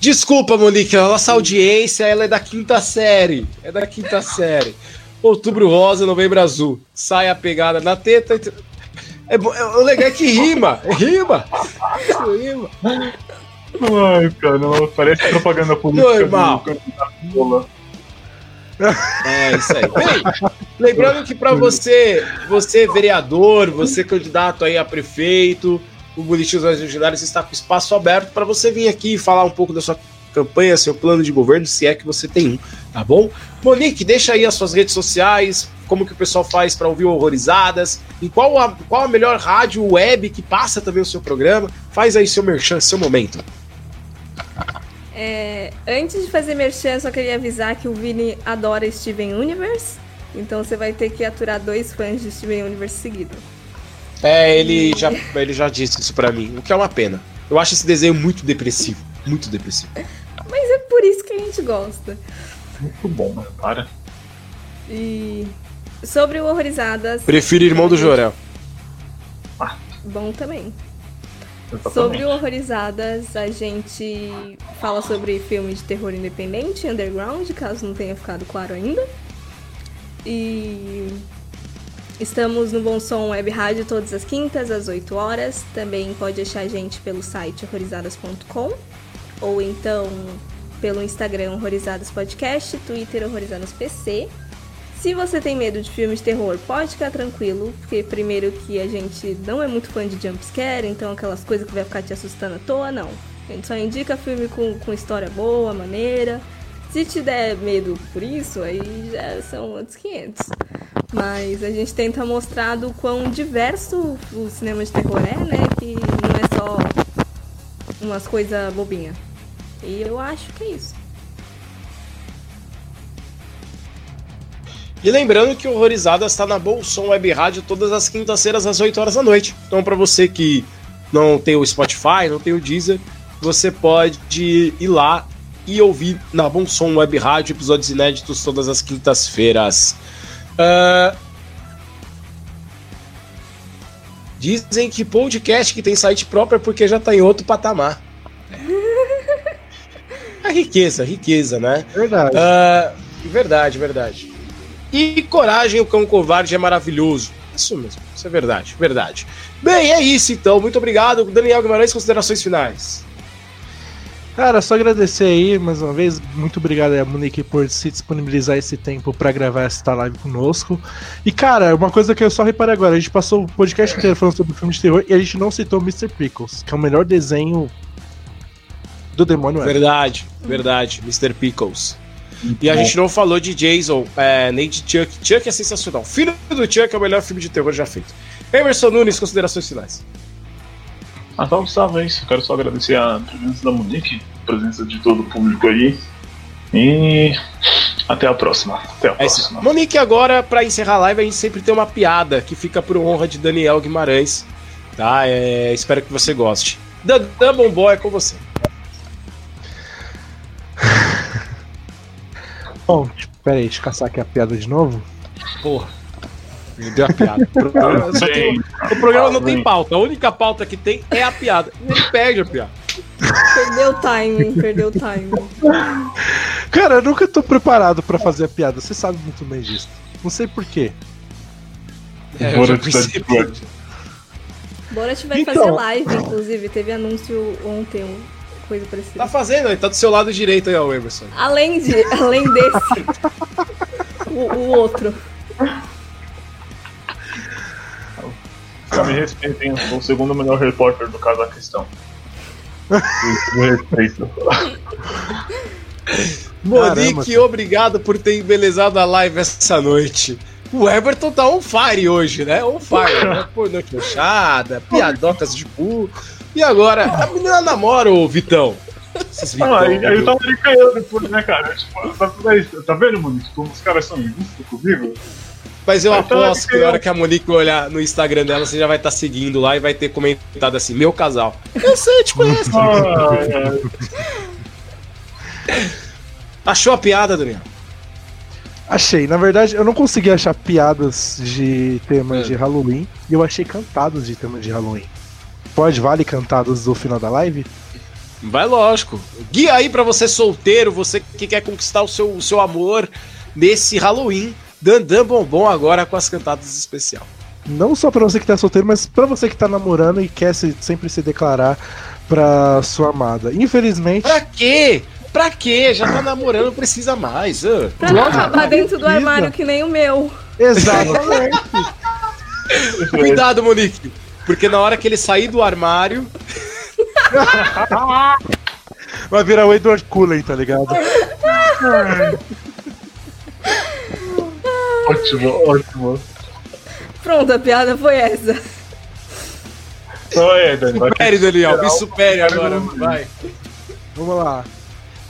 Desculpa, Monique, a nossa audiência ela é da quinta série. É da quinta série. Outubro rosa, novembro azul. Sai a pegada na teta. É, bom- é- o legal é que rima. Rima. Isso rima. Ai, cara, não, parece propaganda política Normal. do Lula. É isso aí. Bem, lembrando que para você, você vereador, você candidato aí a prefeito, o Bonitinhos Mais Ordinários está com espaço aberto para você vir aqui e falar um pouco da sua campanha, seu plano de governo, se é que você tem um, tá bom? Monique, deixa aí as suas redes sociais, como que o pessoal faz para ouvir horrorizadas, e qual a, qual a melhor rádio web que passa também o seu programa. Faz aí seu merchan, seu momento. É, antes de fazer merchan, só queria avisar que o Vini adora Steven Universe. Então você vai ter que aturar dois fãs de Steven Universe seguido. É, ele já, ele já disse isso para mim, o que é uma pena. Eu acho esse desenho muito depressivo, muito depressivo. Mas é por isso que a gente gosta. Muito bom, né? Para. E sobre o Horrorizadas, Prefiro Irmão do Jorel. bom também. Sobre o Horrorizadas, a gente fala sobre filme de terror independente, underground, caso não tenha ficado claro ainda. E estamos no Bom Som Web Rádio todas as quintas, às 8 horas. Também pode achar a gente pelo site horrorizadas.com ou então pelo Instagram Horrorizadas Podcast, Twitter Horrorizadas PC. Se você tem medo de filmes de terror, pode ficar tranquilo, porque primeiro que a gente não é muito fã de jumpscare, então aquelas coisas que vai ficar te assustando à toa, não. A gente só indica filme com, com história boa, maneira. Se te der medo por isso, aí já são outros 500. Mas a gente tenta mostrar do quão diverso o cinema de terror é, né? Que não é só umas coisas bobinhas. E eu acho que é isso. E lembrando que o Horrorizadas está na Bolson Web Rádio todas as quintas-feiras às 8 horas da noite. Então, para você que não tem o Spotify, não tem o Deezer, você pode ir lá e ouvir na Bolson Web Rádio episódios inéditos todas as quintas-feiras. Uh... Dizem que podcast que tem site próprio é porque já está em outro patamar. A <laughs> riqueza, riqueza, né? Verdade. Uh... Verdade, verdade. E Coragem, o Cão Covarde é maravilhoso. Isso mesmo, isso é verdade, verdade. Bem, é isso então. Muito obrigado, Daniel Guimarães. Considerações finais. Cara, só agradecer aí mais uma vez. Muito obrigado aí a Monique por se disponibilizar esse tempo para gravar esta live conosco. E cara, uma coisa que eu só reparei agora: a gente passou o podcast inteiro falando sobre filme de terror e a gente não citou Mr. Pickles, que é o melhor desenho do demônio. Verdade, verdade. Mr. Pickles. E a gente não falou de Jason, é, nem de Chuck. Chuck é sensacional. Filho do Chuck é o melhor filme de terror já feito. Emerson Nunes, considerações finais. Ah, salve, salve, é isso. Quero só agradecer a presença da Monique, a presença de todo o público aí. E até a próxima. Até a É isso. próxima. Monique, agora, pra encerrar a live, a gente sempre tem uma piada que fica por honra de Daniel Guimarães. Tá? É, espero que você goste. Dan Bombó é com você. Bom, tipo, pera aí, deixa eu caçar aqui a piada de novo. Porra. Me deu a piada. O programa, só tem- Bem, o programa não tem pauta. A única pauta que tem é a piada. E ele perde a piada. Perdeu o timing, perdeu o timing. Cara, eu nunca tô preparado pra fazer a piada, você sabe muito bem disso. Não sei porquê. É, eu Bora já. Borat vai Então. fazer live, inclusive. Teve anúncio ontem, coisa parecida. Tá fazendo, ele tá do seu lado direito aí, ó, Emerson. Além de, <laughs> além desse, o, o outro. Só me respeitem, eu sou o segundo melhor repórter do Cazaquistão. <laughs> Me respeito. Monique, obrigado por ter embelezado a live essa noite. O Everton tá on fire hoje, né? On fire, né? Pornô chanchada, piadocas de cu. E agora, a menina namora o Vitão. Esses Vitão, Ah, aí, aí eu tava ali caindo depois, né, cara? Tipo, tá, tá, tá vendo, mano? Como os caras são injustos comigo? Mas eu tava aposto que na hora que a Monique olhar no Instagram dela, você já vai estar seguindo lá e vai ter comentado assim, meu casal. Eu sei, te conheço. Ai, ai. Achou a piada, Daniel? Achei. Na verdade, eu não consegui achar piadas de tema É. de Halloween e eu achei cantadas de tema de Halloween. Pode, vale cantadas do final da live? Vai lógico. Guia aí pra você solteiro, você que quer conquistar o seu, o seu amor nesse Halloween. Dandan Bombom agora com as cantadas especial. Não só pra você que tá solteiro, mas pra você que tá namorando e quer se- sempre se declarar pra sua amada. Infelizmente, Pra quê? Pra quê? Já tá namorando, não precisa mais. ah. Pra não acabar dentro do precisa. armário que nem o meu. exatamente. <laughs> Cuidado, Monique. Porque na hora que ele sair do armário, <laughs> Vai virar o Edward Cullen, tá ligado? <laughs> Ótimo, ótimo. Pronto, a piada foi essa. É, Dani, supere, Daniel, me supere agora, vai. Vamos lá.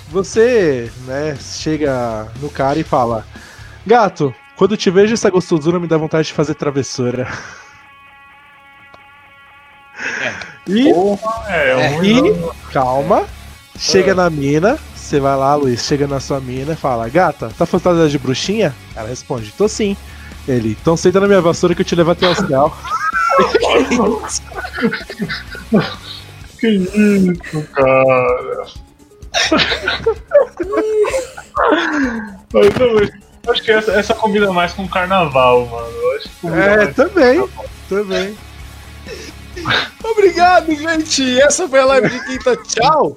Você, né, chega no cara e fala: Gato, quando te vejo essa gostosura, me dá vontade de fazer travessura. <laughs> E, Porra, é, É, um e calma, chega na mina, você vai lá, Luiz, chega na sua mina e fala: Gata, tá fantasiada de bruxinha? Ela responde: Tô sim. Ele, então senta na minha vassoura que eu te levo até o céu. <laughs> <laughs> Que isso, cara. Mas também. Acho que essa, essa combina mais com carnaval, mano. É, também, também. Obrigado, gente. Essa foi a live de quinta. Tchau.